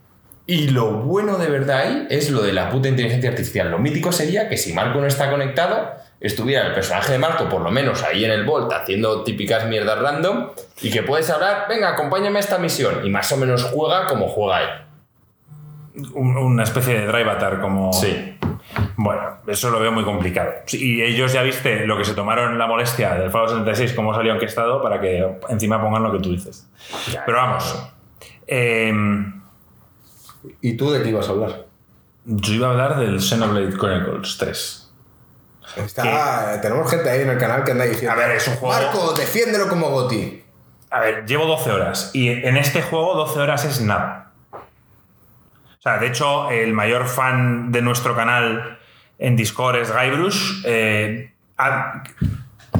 Y lo bueno de verdad ahí es lo de la puta inteligencia artificial. Lo mítico sería que si Marco no está conectado, estuviera el personaje de Marco por lo menos ahí en el Volt haciendo típicas mierdas random y que puedes hablar, venga, acompáñame a esta misión y más o menos juega como juega él. un- una especie de Drive Atar como. Sí. Bueno, eso lo veo muy complicado. Y ellos ya viste lo que se tomaron la molestia del Fallout 76, cómo salió enquestado, para que encima pongan lo que tú dices. Pero vamos. em, ¿Y tú de qué ibas a hablar? yo iba a hablar del Xenoblade Chronicles 3. Está, tenemos gente ahí en el canal que anda diciendo: A ver, es un juego- Marco, defiéndelo como Goti. A ver, llevo 12 horas y en este juego 12 horas es nada. O sea, de hecho, el mayor fan de nuestro canal en Discord es Guybrush. eh, ha-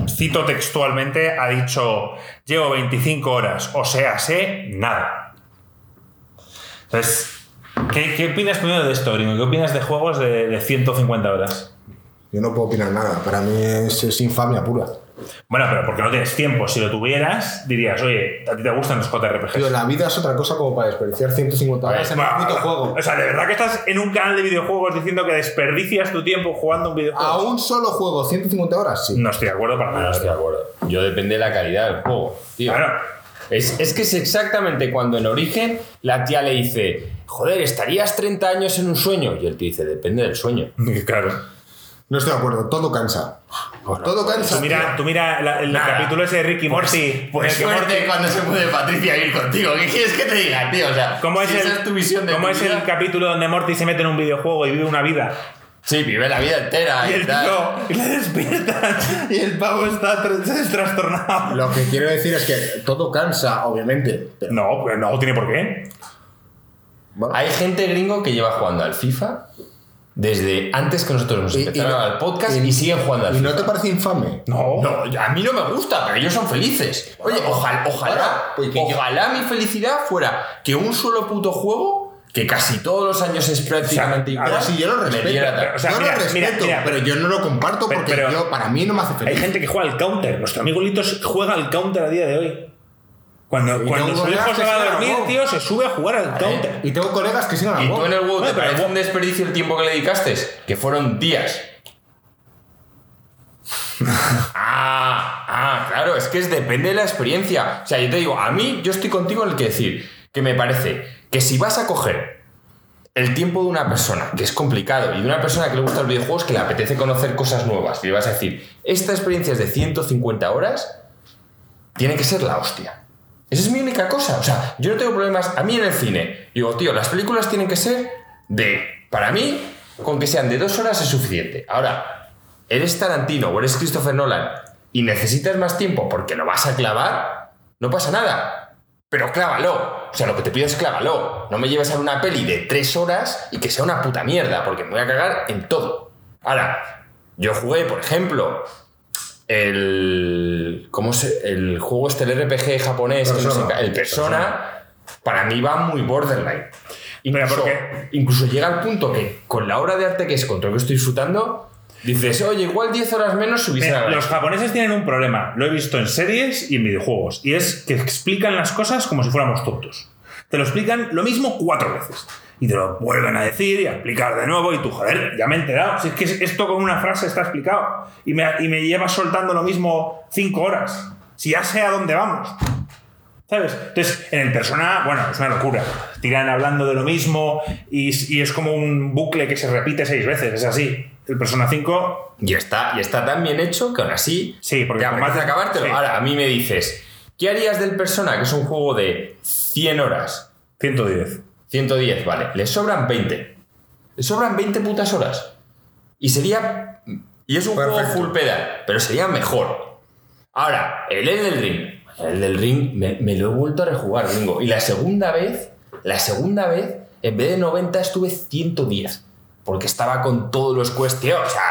cito textualmente, ha dicho, llevo 25 horas, o sea, sé nada. Entonces, ¿qué, qué opinas primero de esto, Gringo? ¿Qué opinas de juegos de, de 150 horas? Yo no puedo opinar nada. Para mí es, es infamia pura. Bueno, pero porque no tienes tiempo. Si lo tuvieras, dirías, oye, a ti te gustan los JRPGs. Tío, la vida es otra cosa como para desperdiciar 150 horas en un puto juego. O sea, ¿de verdad que estás en un canal de videojuegos diciendo que desperdicias tu tiempo jugando un videojuego? ¿A un solo juego 150 horas? Sí. No estoy de acuerdo para No nada. estoy de acuerdo. Yo depende de la calidad del juego, tío. Es, es que es exactamente cuando en origen la tía le dice, joder, estarías 30 años en un sueño. Y él te dice, depende del sueño. claro. No estoy de acuerdo. Todo cansa. Todo cansa. Tú mira, tú mira la- el Nada. capítulo ese de Ricky Morty. Pues el que suerte Morty- cuando se puede Patricia ir contigo. ¿Qué quieres que te diga, tío? O sea, ¿Cómo es, si el, esa es tu visión de cómo tu es vida- el capítulo donde Morty se mete en un videojuego y vive una vida? Sí, vive la vida entera Y y, el tal. tío y le despiertan y el pavo está tr- trastornado. Lo que quiero decir es que todo cansa, obviamente. Pero, No, pues no tiene por qué. Bueno, Hay gente gringo que lleva jugando al FIFA desde antes que nosotros nos Y- y- empezaron al podcast y, siguen jugando al ¿Y FIFA. no te parece infame? No. No, a mí no me gusta, pero ellos son felices. Oye, ojalá, ojalá, pues ojalá mi felicidad fuera que un solo puto juego, que casi todos los años es prácticamente O sea, igual, Ahora sí, yo lo respeto. diera tal. o sea, yo mira, lo respeto, mira, mira, pero yo no lo comparto pero- porque pero- yo, para mí no me hace Hay feliz. gente que juega al counter. Nuestro amigo Litos juega al counter a día de hoy. Cuando, Y cuando su hijo se va a dormir, tío, se sube a jugar al counter. Y tengo colegas que siguen al ¿Y tú en el WoW te parece un desperdicio el tiempo que le dedicaste? Que fueron días. ah, ah, claro, es que es, depende de la experiencia. O sea, yo te digo, a mí, yo estoy contigo en el que decir que me parece que si vas a coger el tiempo de una persona, que es complicado, y de una persona que le gusta los videojuegos, que le apetece conocer cosas nuevas, y le vas a decir, esta experiencia es de 150 horas, tiene que ser la hostia. Esa es mi única cosa. O sea, yo no tengo problemas. A mí en el cine, digo, tío, las películas tienen que ser de. Para mí, con que sean de dos horas es suficiente. Ahora, eres Tarantino o eres Christopher Nolan y necesitas más tiempo porque lo vas a clavar, no pasa nada. Pero clávalo. O sea, lo que te pido es clávalo. No me lleves a una peli de tres horas y que sea una puta mierda, porque me voy a cagar en todo. Ahora, yo jugué, por ejemplo, el. ¿Cómo se.? El juego este el RPG japonés, que no sé, Persona. el Persona, para mí va muy borderline. Incluso, incluso llega al punto que con la obra de arte que es con todo lo que estoy disfrutando, dices, oye, igual 10 horas menos hubiese Mira, los japoneses tienen un problema, lo he visto en series y en videojuegos, y es que explican las cosas como si fuéramos tontos. Te lo explican lo mismo cuatro veces. Y te lo vuelven a decir y a explicar de nuevo, y tú, joder, ya me he enterado. Si es que esto con una frase está explicado. Y me, y me llevas soltando lo mismo cinco horas. Si ya sé a dónde vamos. ¿Sabes? Entonces, en el persona, bueno, es una locura. Tiran hablando de lo mismo y, y es como un bucle que se repite seis veces, es así. El persona 5 Y está, y está tan bien hecho que aún así. Sí, porque te más- acabártelo. sí. Ahora, a mí me dices, ¿qué harías del Persona, que es un juego de 100 horas? 110. 110, vale. Le sobran 20. Le sobran 20 putas horas. Y sería. Y es un juego full pedal, pero sería mejor. Ahora, el Elden Ring. El del Ring me, me lo he vuelto a rejugar, Ringo. Y la segunda vez, la segunda vez, en vez de 90 estuve 110. Porque estaba con todos los tío. O sea,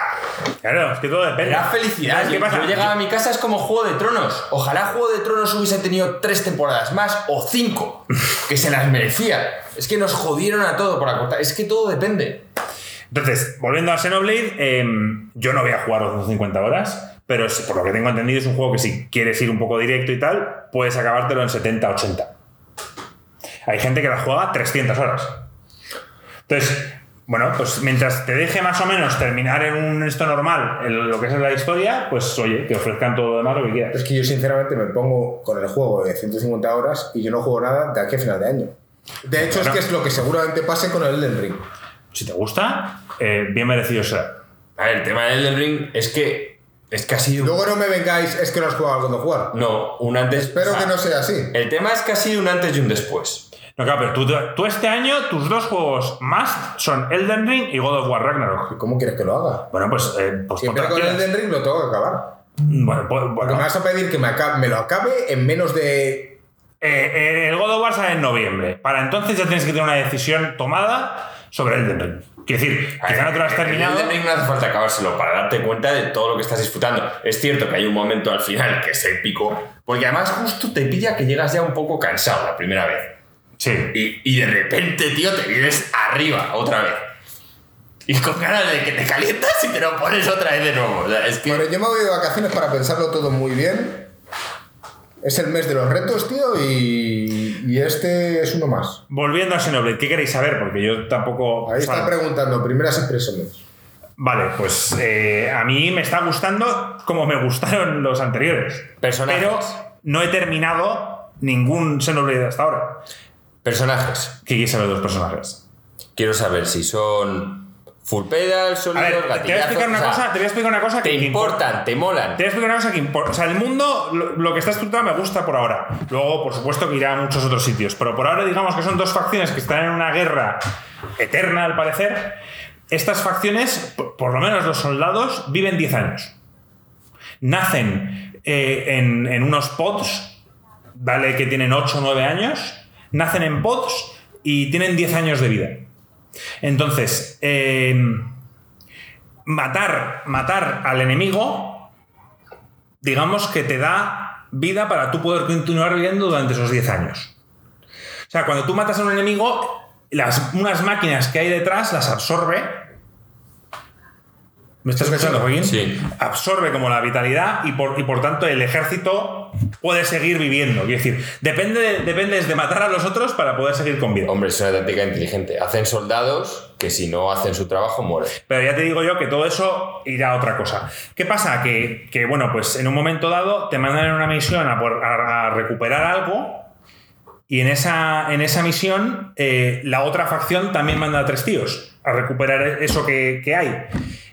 Claro, es que todo depende. era felicidad. ¿Sabes Yo, qué pasa? yo llegaba a mi casa es como Juego de Tronos. Ojalá Juego de Tronos hubiese tenido tres temporadas más o cinco, que se las merecía. Es que nos jodieron a todo por acortar. Es que todo depende. Entonces, volviendo a Xenoblade, em, yo no voy a jugar los 250 horas, pero por lo que tengo entendido es un juego que si quieres ir un poco directo y tal, puedes acabártelo en 70, 80. Hay gente que la juega 300 horas. Entonces, bueno, pues mientras te deje más o menos terminar en un esto normal, en lo que es la historia, pues oye, que ofrezcan todo lo demás lo que quieras. Es que yo sinceramente me pongo con el juego de 150 horas y yo no juego nada de aquí a final de año. De hecho, Bueno. es que es lo que seguramente pase con el Elden Ring. Si te gusta, eh, bien merecido será. A ver, el tema del Elden Ring es que es que ha sido Luego no me vengáis, es que no has jugado al God of War. no un antes. Espero o sea, que no sea así. El tema es que ha sido un antes y un después. No, claro, pero tú, tú este año, tus dos juegos más son Elden Ring y God of War Ragnarok. ¿Cómo quieres que lo haga? Bueno, pues. Eh, pues Siempre con. Elden Ring lo tengo que acabar. Bueno, pues, Porque me vas a pedir que me, acabe- me lo acabe en menos de. Eh, eh, el God of War sale en noviembre. Para entonces ya tienes que tener una decisión tomada sobre Elden Ring. Quiero decir, quizá no te lo has el terminado. Elden Ring no hace falta acabárselo para darte cuenta de todo lo que estás disfrutando. Es cierto que hay un momento al final que es épico, porque además justo te pilla que llegas ya un poco cansado la primera vez. Sí. Y, y de repente, tío, te vienes arriba otra vez. Y con ganas de que te calientas y te lo pones otra vez de nuevo. O sea, es que. Bueno, yo me voy de vacaciones para pensarlo todo muy bien. Es el mes de los retos, tío, y, y este es uno más. Volviendo a Xenoblade, ¿qué queréis saber? Porque yo tampoco. Ahí está preguntando, primeras impresiones. Vale, pues eh, a mí me está gustando como me gustaron los anteriores. Personajes. Pero no he terminado ningún Xenoblade hasta ahora. Personajes. ¿Qué quieres saber de los personajes? Quiero saber si son full pedal, sólidos, te voy a explicar una o sea, cosa, te voy a explicar una cosa que Te que importan, te molan. Te voy a explicar una cosa que importa. O sea, el mundo, lo, lo que está estructurado me gusta por ahora. Luego, por supuesto, que irá a muchos otros sitios. Pero por ahora, digamos que son dos facciones que están en una guerra eterna, al parecer. Estas facciones, por, lo menos los soldados, viven 10 años. Nacen eh, en, en unos pods, vale que tienen 8 o 9 años. Nacen en pods y tienen 10 años de vida. Entonces, eh, matar, matar al enemigo, digamos que te da vida para tú poder continuar viviendo durante esos 10 años. O sea, cuando tú matas a un enemigo, las, unas máquinas que hay detrás las absorbe. ¿Me estás escuchando, Joaquín? Sí. Absorbe como la vitalidad y por, y por tanto el ejército puede seguir viviendo. Quiero decir, depende de, dependes de matar a los otros para poder seguir con vida. Hombre, es una táctica inteligente. Hacen soldados que si no hacen su trabajo mueren. Pero ya te digo yo que todo eso irá a otra cosa. ¿Qué pasa? Que, que, bueno, pues en un momento dado te mandan en una misión a, por- a- a recuperar algo y en esa, en esa misión eh, la otra facción también manda a tres tíos a recuperar eso que, que hay.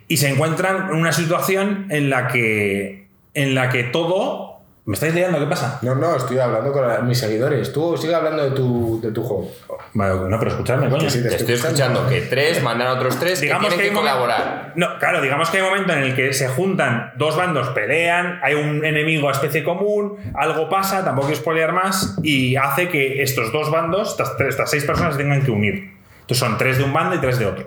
Y se encuentran en una situación en la que, en la que todo... ¿Me estáis liando? ¿Qué pasa? No, no, estoy hablando con la- mis seguidores. Tú sigue hablando de tu, de tu juego. Vale, no, pero escuchadme, coño. Sí, Te estoy escuchando que tres mandan a otros tres digamos que tienen hay que, un momento- colaborar. No, claro, digamos que hay un momento en el que se juntan dos bandos, pelean, hay un enemigo a especie común, algo pasa, tampoco quiero spoilear más, y hace que estos dos bandos, estas, tres- estas seis personas, se tengan que unir. Entonces son tres de un bando y tres de otro.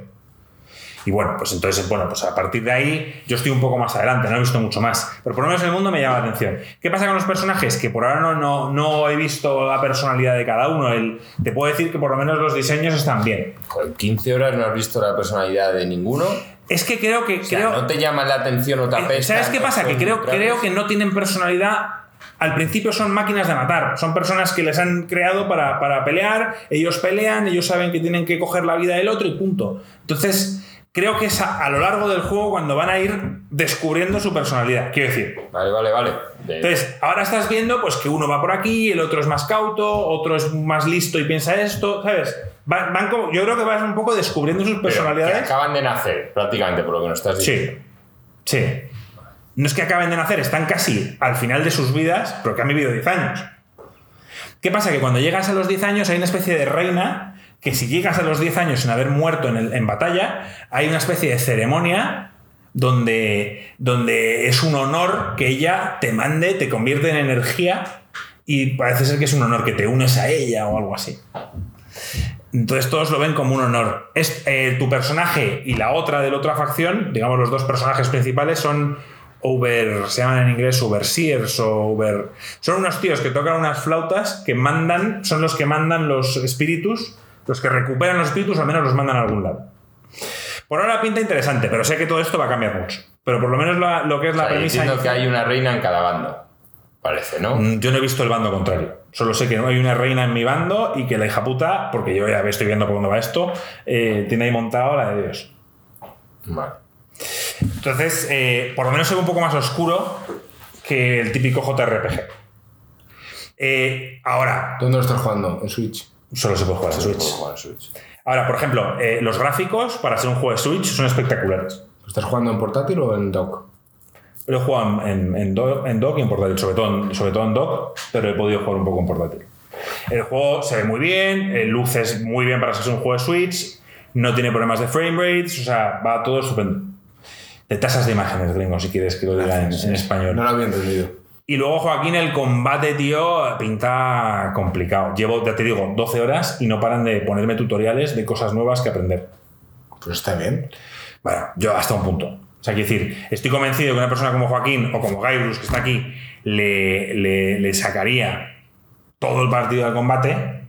Y bueno, pues entonces, bueno, pues a partir de ahí yo estoy un poco más adelante, no he visto mucho más. Pero por lo menos el mundo me llama la atención. ¿Qué pasa con los personajes? Que por ahora no, no, no he visto la personalidad de cada uno. El, te puedo decir que por lo menos los diseños están bien. Con 15 horas no has visto la personalidad de ninguno. Es que creo que... O sea, creo, no te llama la atención o te Eh, apesta. ¿Sabes qué pasa? Que creo, creo que no tienen personalidad. Al principio son máquinas de matar. Son personas que les han creado para, para pelear. Ellos pelean, ellos saben que tienen que coger la vida del otro y punto. Entonces, creo que es a, a lo largo del juego cuando van a ir descubriendo su personalidad. Quiero decir. Vale, vale, vale. Entonces, ahora estás viendo pues que uno va por aquí, el otro es más cauto, otro es más listo y piensa esto, ¿sabes? Van, van como- yo creo que vas un poco descubriendo sus pero que personalidades. acaban de nacer, prácticamente, por lo que nos estás diciendo. Sí, sí. No es que acaben de nacer, están casi al final de sus vidas, pero que han vivido 10 años. ¿Qué pasa? Que cuando llegas a los 10 años hay una especie de reina que si llegas a los 10 años sin haber muerto en, en batalla, hay una especie de ceremonia donde, donde es un honor que ella te mande, te convierte en energía y parece ser que es un honor que te unes a ella o algo así. Entonces todos lo ven como un honor. Es, eh, tu personaje y la otra de la otra facción, digamos los dos personajes principales, son over, se llaman en inglés overseers o over... Son unos tíos que tocan unas flautas que mandan, son los que mandan los espíritus, los que recuperan los espíritus, al menos los mandan a algún lado. Por ahora pinta interesante, pero sé que todo esto va a cambiar mucho. Pero por lo menos la- lo que es O la sea, premisa... entiendo que hay una reina en cada bando. Parece, ¿no? Mm, Yo no he visto el bando contrario. Solo sé que no hay una reina en mi bando y que la hija puta, porque yo ya estoy viendo por dónde va esto, eh, tiene ahí montado la de Dios. Vale. Entonces, eh, por lo menos se ve un poco más oscuro que el típico JRPG. Eh, ahora, ¿Dónde lo estás jugando? En Switch. Solo se puede jugar en Switch. puedo jugar en Switch. Ahora, por ejemplo, eh, los gráficos para ser un juego de Switch son espectaculares. ¿Estás jugando en portátil o en dock? Lo he jugado en, en, dock, en dock y en portátil, sobre todo en, sobre todo en dock, pero he podido jugar un poco en portátil. El juego se ve muy bien, eh, luces muy bien para ser un juego de Switch, no tiene problemas de frame rates, o sea, va todo estupendo. De tasas de imágenes, gringo, si quieres que lo diga en, en español. No lo había entendido. Y luego, Joaquín, el combate, tío, pinta complicado. Llevo, ya te digo, 12 horas y no paran de ponerme tutoriales de cosas nuevas que aprender. Pues está bien. Bueno, yo hasta un punto. O sea, quiero decir, estoy convencido que una persona como Joaquín o como Guybrush, que está aquí, le, le- le sacaría todo el partido del combate,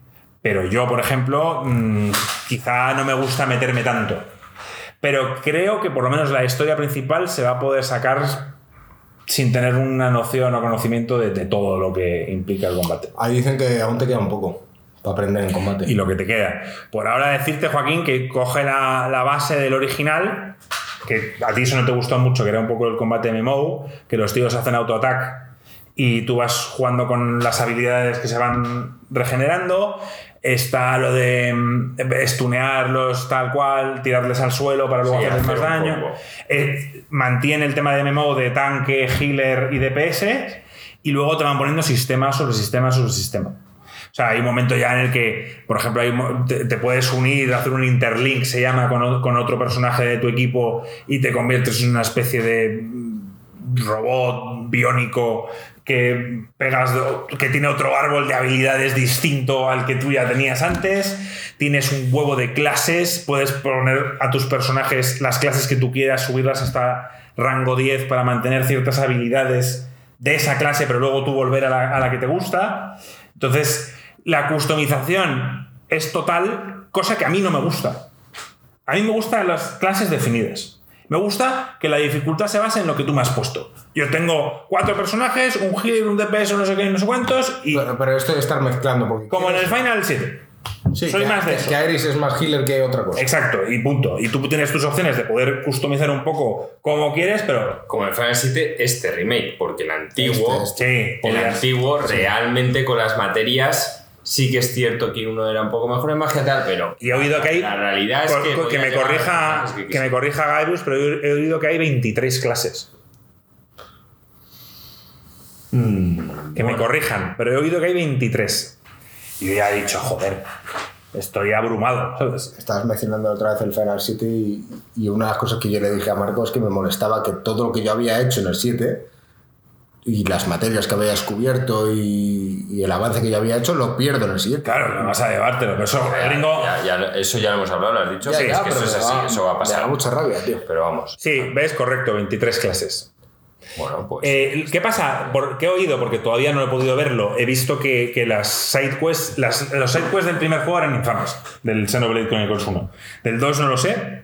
pero yo, por ejemplo, mm, quizá no me gusta meterme tanto. Pero creo que por lo menos la historia principal se va a poder sacar sin tener una noción o conocimiento de, de todo lo que implica el combate. Ahí dicen que aún te queda un poco para aprender en combate. y lo que te queda. Por ahora decirte, Joaquín, que coge la, la base del original, que a ti eso no te gustó mucho, que era un poco el combate MMO, que los tíos hacen auto-attack y tú vas jugando con las habilidades que se van regenerando. Está lo de mm, estunearlos tal cual, tirarles al suelo para luego Sí, hacerles más hacer un daño. Eh, mantiene el tema de MMO de tanque, healer y DPS. Y luego te van poniendo sistema sobre sistema sobre sistema. O sea, hay un momento ya en el que, por ejemplo, hay te, te puedes unir, hacer un interlink, se llama, con, con otro personaje de tu equipo y te conviertes en una especie de mm, robot biónico que pegas, que tiene otro árbol de habilidades distinto al que tú ya tenías antes. Tienes un huevo de clases, puedes poner a tus personajes las clases que tú quieras, subirlas hasta rango 10 para mantener ciertas habilidades de esa clase, pero luego tú volver a la, a la que te gusta. Entonces, la customización es total, cosa que a mí no me gusta. A mí me gustan las clases definidas. Me gusta que la dificultad se base en lo que tú me has puesto. Yo tengo cuatro personajes, un healer, un DPS, no sé qué, no sé cuántos, y Pero, pero esto de estar mezclando, porque. como en el Final 7. Sí, soy que, más de que- eso. que Iris es más healer que otra cosa. Exacto, y punto. Y tú tienes tus opciones de poder customizar un poco como quieres, pero Como el Final 7, este remake, porque el antiguo, Este, sí, el antiguo realmente con las materias sí que es cierto que uno era un poco mejor en magia y tal, pero Y he oído que hay. la realidad es que, que, me corrija, que me corrija Gaibus, pero he oído que hay 23 clases. que me corrijan, pero he oído que hay 23. Y yo ya he dicho, joder, estoy abrumado, ¿sabes? Estabas mencionando otra vez el Final 7 y, y una de las cosas que yo le dije a Marco es que me molestaba que todo lo que yo había hecho en el 7 y las materias que había descubierto y, y el avance que yo había hecho lo pierdo en el siguiente. Claro, no vas a llevártelo, pero eso, Ya, gringo. ya, ya, eso ya lo hemos hablado, lo has dicho, Ya, sí, ya, es que eso es me así, da- eso va a Me pasar. da mucha rabia, tío. Pero vamos, Sí, ves, correcto, 23 clases. bueno, pues Eh, ¿Qué pasa? ¿Por ¿Qué he oído? Porque todavía no he podido verlo. He visto que, que las side quests, las, los side quests del primer juego eran infames, del Xenoblade Chronicles 1. Del 2 no lo sé.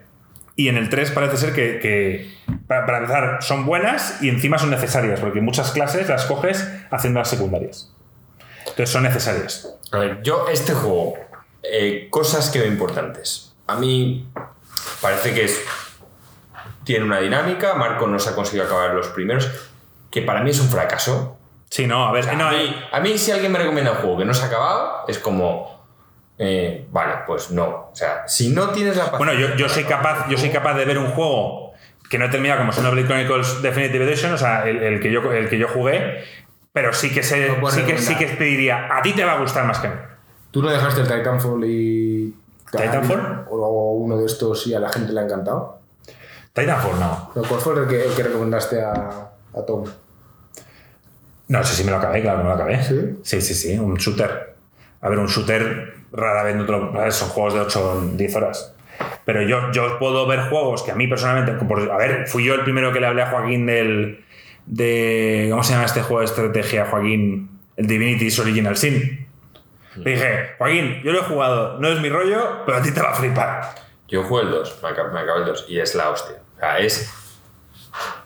Y en el 3 parece ser que, que, para, para empezar, son buenas y encima son necesarias, porque muchas clases las coges haciendo las secundarias. Entonces son necesarias. A ver, yo este juego, eh, cosas que veo importantes. A mí parece que es, tiene una dinámica, Marco no se ha conseguido acabar los primeros, que para mí es un fracaso. Sí, no, a ver, no, a, mí, a mí si alguien me recomienda un juego que no se ha acabado, es como... eh, vale, pues no. O sea, si no tienes la Bueno, yo, yo soy capaz, yo soy capaz de ver un juego que no he terminado como Xenoblade Chronicles Definitive Edition, o sea, el, el que yo, el que yo jugué, pero sí que, puedes sí, que, sí que te diría, a ti te va a gustar más que a mí. ¿Tú no dejaste el Titanfall y. ¿Titanfall? O uno de estos y a la gente le ha encantado? Titanfall no. ¿No? ¿Cuál fue el que, el que recomendaste a, a Tom? No sé si me lo acabé, claro que me lo acabé. ¿Sí? Sí, sí, sí, un shooter. A ver, un shooter rara vez son juegos de 8 o 10 horas. Pero yo, yo puedo ver juegos que a mí personalmente. a ver, fui yo el primero que le hablé a Joaquín del. De, ¿Cómo se llama este juego de estrategia, Joaquín? El Divinity's Original Sin. Le dije, Joaquín, yo lo he jugado, no es mi rollo, pero a ti te va a flipar. Yo jugué el 2, me acabé el 2 y es la hostia. O sea, es.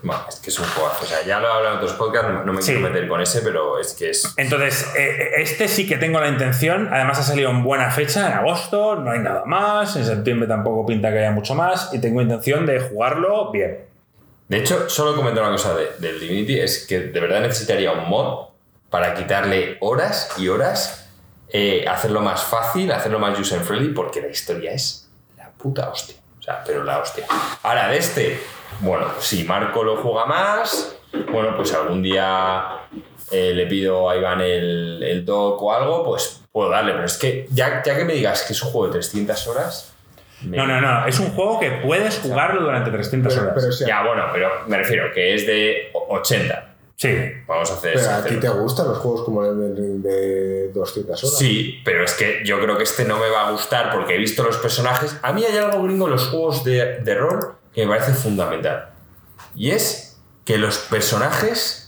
Bueno, es que es un juego. O sea, ya lo he hablado en otros podcasts, no, no me Sí. quiero meter con ese, pero es que es. Entonces, eh, este sí que tengo la intención. Además, ha salido en buena fecha, en agosto, no hay nada más. En septiembre tampoco pinta que haya mucho más. Y tengo intención de jugarlo bien. De hecho, solo comentar una cosa de- del Divinity: es que de verdad necesitaría un mod para quitarle horas y horas eh, hacerlo más fácil, hacerlo más user friendly, porque la historia es la puta hostia. Sea, pero la hostia. Ahora, de este, bueno, si Marco lo juega más, bueno, pues algún día eh, le pido a Iván el, el doc o algo, pues puedo darle. Pero es que ya, ya que me digas que es un juego de 300 horas. me- No, no, no. Es un juego que puedes jugarlo durante 300 Pero, horas. pero, Ya, bueno, pero me refiero que es de 80. Sí. Vamos a hacer pero a ti te gustan los juegos como el de, de 200 horas. Sí, pero es que yo creo que este no me va a gustar porque he visto los personajes. A mí hay algo gringo en los juegos de, de rol que me parece fundamental. Y es que los personajes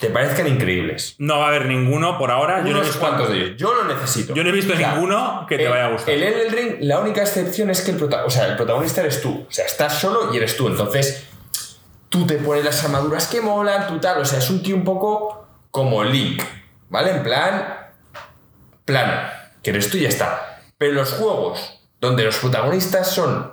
te parezcan increíbles. No va a haber ninguno por ahora. Yo no, he visto, cuantos de ellos. Yo lo necesito. yo no he visto O sea, ninguno que te el- vaya a gustar. El Elden Ring, la única excepción es que el, prota- o sea, el protagonista eres tú. O sea, estás solo y eres tú. Entonces, tú te pones las armaduras que molan, tú tal. O sea, es un tío un poco como Link. ¿Vale? En plan. Plano. Que eres y ya está. Pero los juegos donde los protagonistas son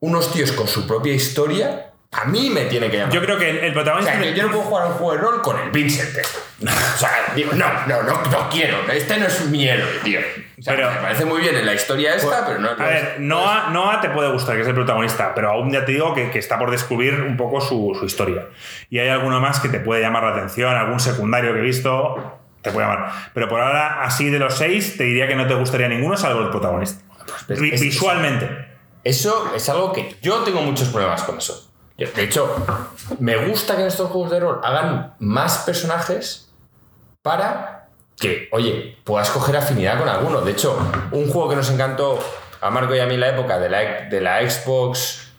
unos tíos con su propia historia, a mí me tiene que llamar. Yo creo que el, el O protagonista. sea, que yo no puedo jugar un juego de rol con el Vincent. O sea, digo, no, no, no, no quiero. Este no es mi héroe, tío. O sea, Pero- me parece muy bien en la historia esta, pero no A ver, Noah, Noah te puede gustar, que es el protagonista, pero aún ya te digo que, que está por descubrir un poco su, su historia. Y hay alguno más que te puede llamar la atención, algún secundario que he visto, te puede llamar. Pero por ahora, así de los seis, te diría que no te gustaría ninguno salvo el protagonista. pues, Vi- es- visualmente. Eso es algo que yo tengo muchos problemas con eso. De hecho, me gusta que en estos juegos de rol hagan más personajes para que, oye, puedas coger afinidad con alguno. De hecho, un juego que nos encantó a Marco y a mí en la época de la, de la Xbox,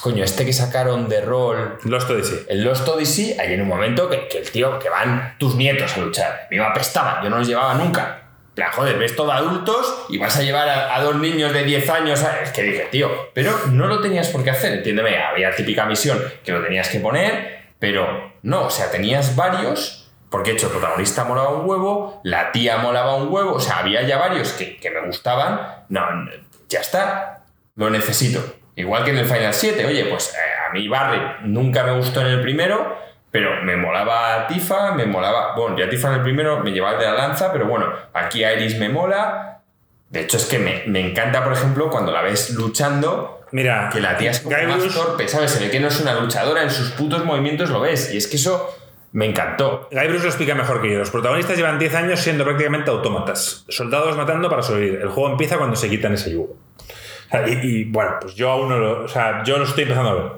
coño, este que sacaron de rol, Lost Odyssey. el Lost Odyssey, hay en un momento que, que el tío, que van tus nietos a luchar. A mí me apestaba, yo no los llevaba nunca. Plan, joder, ves todo adultos y vas a llevar a, dos niños de 10 años. Es que dije, tío, pero no lo tenías por qué hacer, entiéndeme. Había típica misión que lo tenías que poner, pero no, o sea, tenías varios, porque de hecho el protagonista molaba un huevo, la tía molaba un huevo, o sea, había ya varios que, que me gustaban. No, no, ya está, lo necesito. Igual que en el Final 7, oye, pues eh, a mí Barry nunca me gustó en el primero, pero me molaba Tifa, me molaba. Bueno, ya Tifa en el primero me llevaba el de la lanza, pero bueno, aquí Iris me mola. De hecho, es que me, me encanta, por ejemplo, cuando la ves luchando, Mira, que la tía es como Guy más torpe, ¿sabes? Se ve que no es una luchadora, en sus putos movimientos lo ves. Y es que eso me encantó. Guy Bruce lo explica mejor que yo. Los protagonistas llevan 10 años siendo prácticamente autómatas. Soldados matando para sobrevivir. El juego empieza cuando se quitan ese yugo. O sea, y, y, bueno, pues yo aún no lo. O sea, yo lo estoy empezando a ver.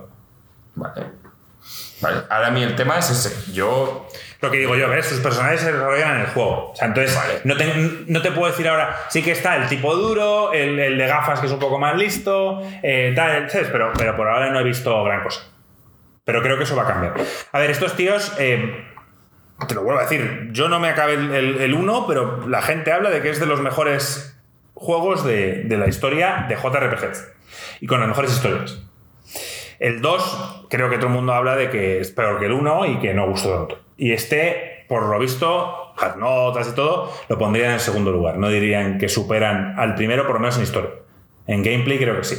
Vale. Vale, ahora a mí el tema es ese. Yo Lo que digo yo, ¿ves? Sus personajes se desarrollan en el juego. O sea, entonces, Vale. no, te, no te puedo decir ahora, sí que está el tipo duro, el, el de gafas que es un poco más listo, eh, tal, ¿sabes? Pero, pero por ahora no he visto gran cosa. Pero creo que eso va a cambiar. A ver, estos tíos, eh, te lo vuelvo a decir, yo no me acabé el 1, pero la gente habla de que es de los mejores juegos de, de la historia de JRPGs. Y con las mejores historias. El 2, creo que todo el mundo habla de que es peor que el 1 y que no gustó tanto. Y este, por lo visto, las notas y todo, lo pondrían en segundo lugar. No dirían que superan al primero, por lo menos en historia. En gameplay creo que sí.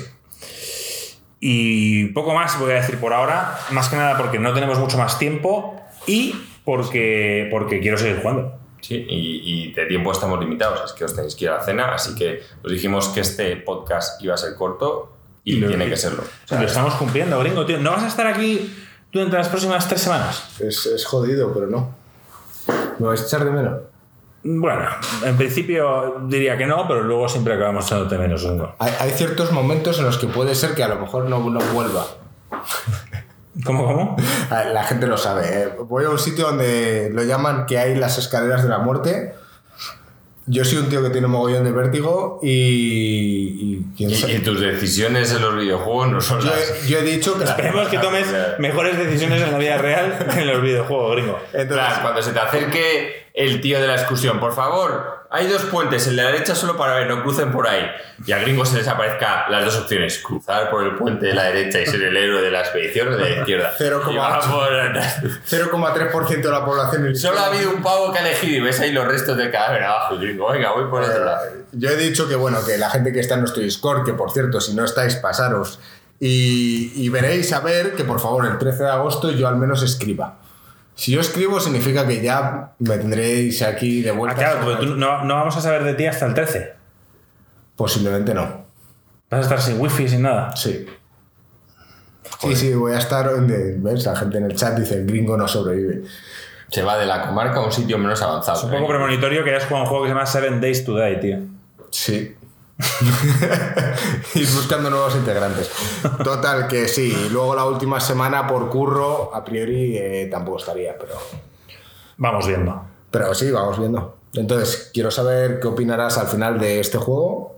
Y poco más voy a decir por ahora, más que nada porque no tenemos mucho más tiempo y porque, porque quiero seguir jugando. Sí, y, y de tiempo estamos limitados, es que os tenéis que ir a la cena, así que os dijimos que este podcast iba a ser corto y, tiene que serlo. O sea, lo estamos cumpliendo, gringo, tío. ¿No vas a estar aquí durante las próximas tres semanas? Es, es jodido, pero no. ¿Me vais a echar de menos? Bueno, en principio diría que no, pero luego siempre acabamos echándote menos. ¿no? Hay, hay ciertos momentos en los que puede ser que a lo mejor no, no vuelva. ¿Cómo, cómo? La gente lo sabe. ¿eh? Voy a un sitio donde lo llaman que hay las escaleras de la muerte. Yo soy un tío que tiene mogollón de vértigo y. y Y, y tus decisiones en los videojuegos no son Yo, las... yo he dicho que. Esperemos que tomes mejores decisiones en la vida real que en los videojuegos, gringo. Entonces, Plan, cuando se te acerque el tío de la excursión, por favor, hay dos puentes, el de la derecha solo para ver, no crucen por ahí. Y a gringos se les aparezca las dos opciones, cruzar por el puente de la derecha y ser el héroe de la expedición o de la izquierda. 0,8. Y va por- 0,3% de la población. Solo ha habido un pavo que ha elegido y ves ahí los restos del cadáver abajo, gringo, venga, voy por otro lado. Yo he dicho que bueno, que la gente que está en nuestro Discord, que por cierto, si no estáis, pasaros. Y, y veréis a ver que por favor el 13 de agosto yo al menos escriba. Si yo escribo significa que ya me tendréis aquí de Ah, vuelta. claro, pero tú no, no vamos a saber de ti hasta el 13. Posiblemente no. Vas a estar sin wifi, sin nada. Sí. Sí, sí, voy a estar donde, ¿ves? La gente en el chat dice, el gringo no sobrevive. Se va de la comarca a un sitio menos avanzado. Es un poco premonitorio que hayas jugado un juego que se llama Seven Days to Die, tío. Sí. Ir buscando nuevos integrantes. Total, que sí. Luego la última semana por curro, a priori eh, tampoco estaría, pero... Vamos viendo. Pero sí, vamos viendo. Entonces, quiero saber qué opinarás al final de este juego.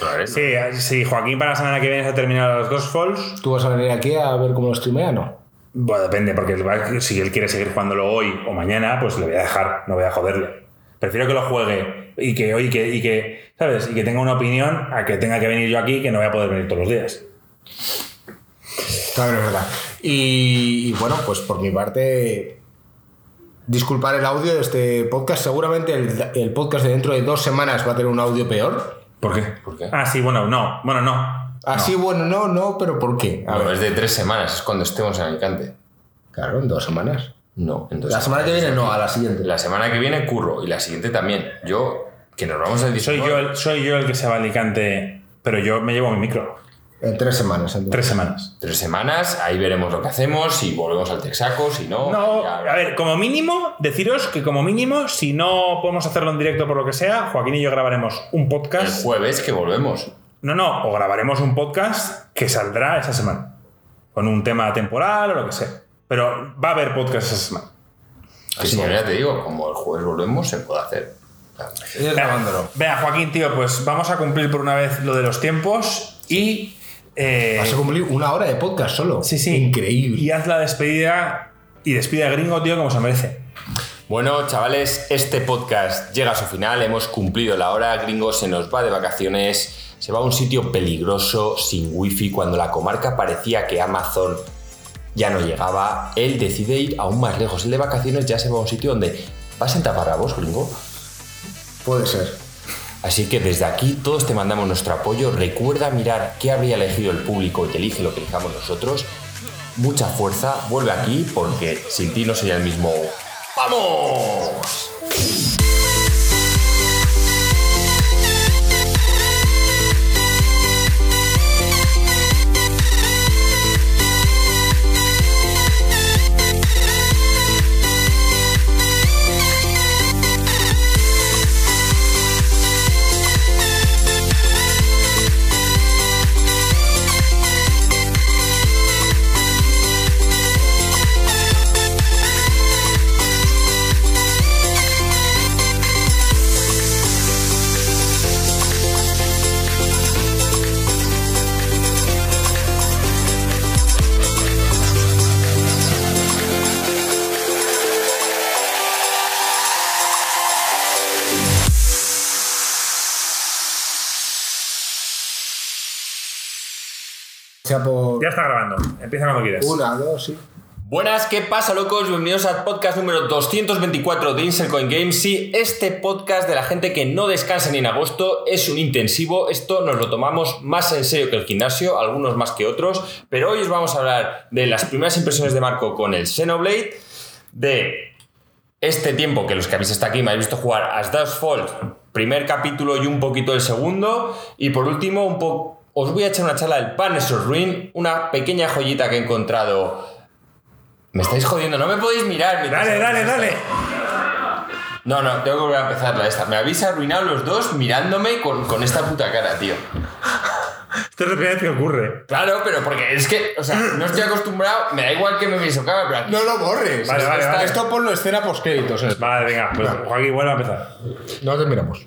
Vale. Sí, si Joaquín para la semana que viene se ha terminado los dos Falls, ¿Tú vas a venir aquí a ver cómo lo streamea no? bueno, depende, porque si él quiere seguir jugándolo hoy o mañana, pues le voy a dejar, no voy a joderle. Prefiero que lo juegue y que hoy que, y que, ¿sabes? Y que tenga una opinión a que tenga que venir yo aquí que no voy a poder venir todos los días. Claro, es verdad. Y, y bueno, pues por mi parte, disculpar el audio de este podcast. Seguramente el, el podcast de dentro de dos semanas va a tener un audio peor. ¿Por qué? ¿Por qué? Ah, sí, bueno, no. Bueno, no. Así, bueno, no, no, pero ¿por qué? A Bueno, ver, es de tres semanas, es cuando estemos en Alicante. claro, en dos semanas. No, en dos La semana que viene no, a la siguiente. La semana que viene curro y la siguiente también. Yo, que nos vamos a Soy yo, el, soy yo el que se va a Alicante, pero yo me llevo mi micro. En tres semanas. entonces. Tres semanas. Tres semanas, ahí veremos lo que hacemos, si volvemos al Texaco, si no. No, ya- a ver, como mínimo, deciros que como mínimo, si no podemos hacerlo en directo por lo que sea, Joaquín y yo grabaremos un el podcast. jueves que volvemos. No, no, o grabaremos un podcast que saldrá esa semana. Con un tema temporal o lo que sea. Pero va a haber podcast esa semana. Que no, ya te digo, como el jueves volvemos, se puede hacer. Grabándolo. Vea, Joaquín, tío, pues vamos a cumplir por una vez lo de los tiempos y. eh, Vas a cumplir una hora de podcast solo. sí, sí. Increíble. Y haz la despedida y despide a Gringo, tío, como se merece. Bueno, chavales, este podcast llega a su final. Hemos cumplido la hora. Gringo se nos va de vacaciones. Se va a un sitio peligroso, sin wifi. Cuando la comarca parecía que Amazon ya no llegaba, él decide ir aún más lejos. Él de vacaciones ya se va a un sitio donde vas en taparrabos, gringo. Puede ser. Así que desde aquí todos te mandamos nuestro apoyo. Recuerda mirar qué habría elegido el público y te elige lo que elijamos nosotros. Mucha fuerza, vuelve aquí porque sin ti no sería el mismo. ¡Vamos! Ya está grabando. Empieza cuando quieras. una, dos, sí. Buenas, ¿qué pasa, locos? Bienvenidos al podcast número 224 de Insel Coin Games. Sí, este podcast de la gente que no descansa ni en agosto es un intensivo. Esto nos lo tomamos más en serio que el gimnasio, algunos más que otros. Pero hoy os vamos a hablar de las primeras impresiones de Marco con el Xenoblade, de este tiempo que los que habéis estado aquí me habéis visto jugar As Dust Falls, primer capítulo y un poquito el segundo. Y por último, un poco. Os voy a echar una charla del Punisher Ruin, una pequeña joyita que he encontrado. Me estáis jodiendo, no me podéis mirar. Dale, dale, dale. No, no, tengo que volver a empezar la esta. Me habéis arruinado los dos mirándome con, con esta puta cara, tío. Esto es la primera vez que ocurre. Claro, pero porque es que, o sea, no estoy acostumbrado. Me da igual que me veáis en cámara, pero aquí. No lo borres. Vale, vale, Esto- vale. Esto ponlo escena post créditos. Vale, venga, pues Joaquín, vuelve a empezar. No terminamos.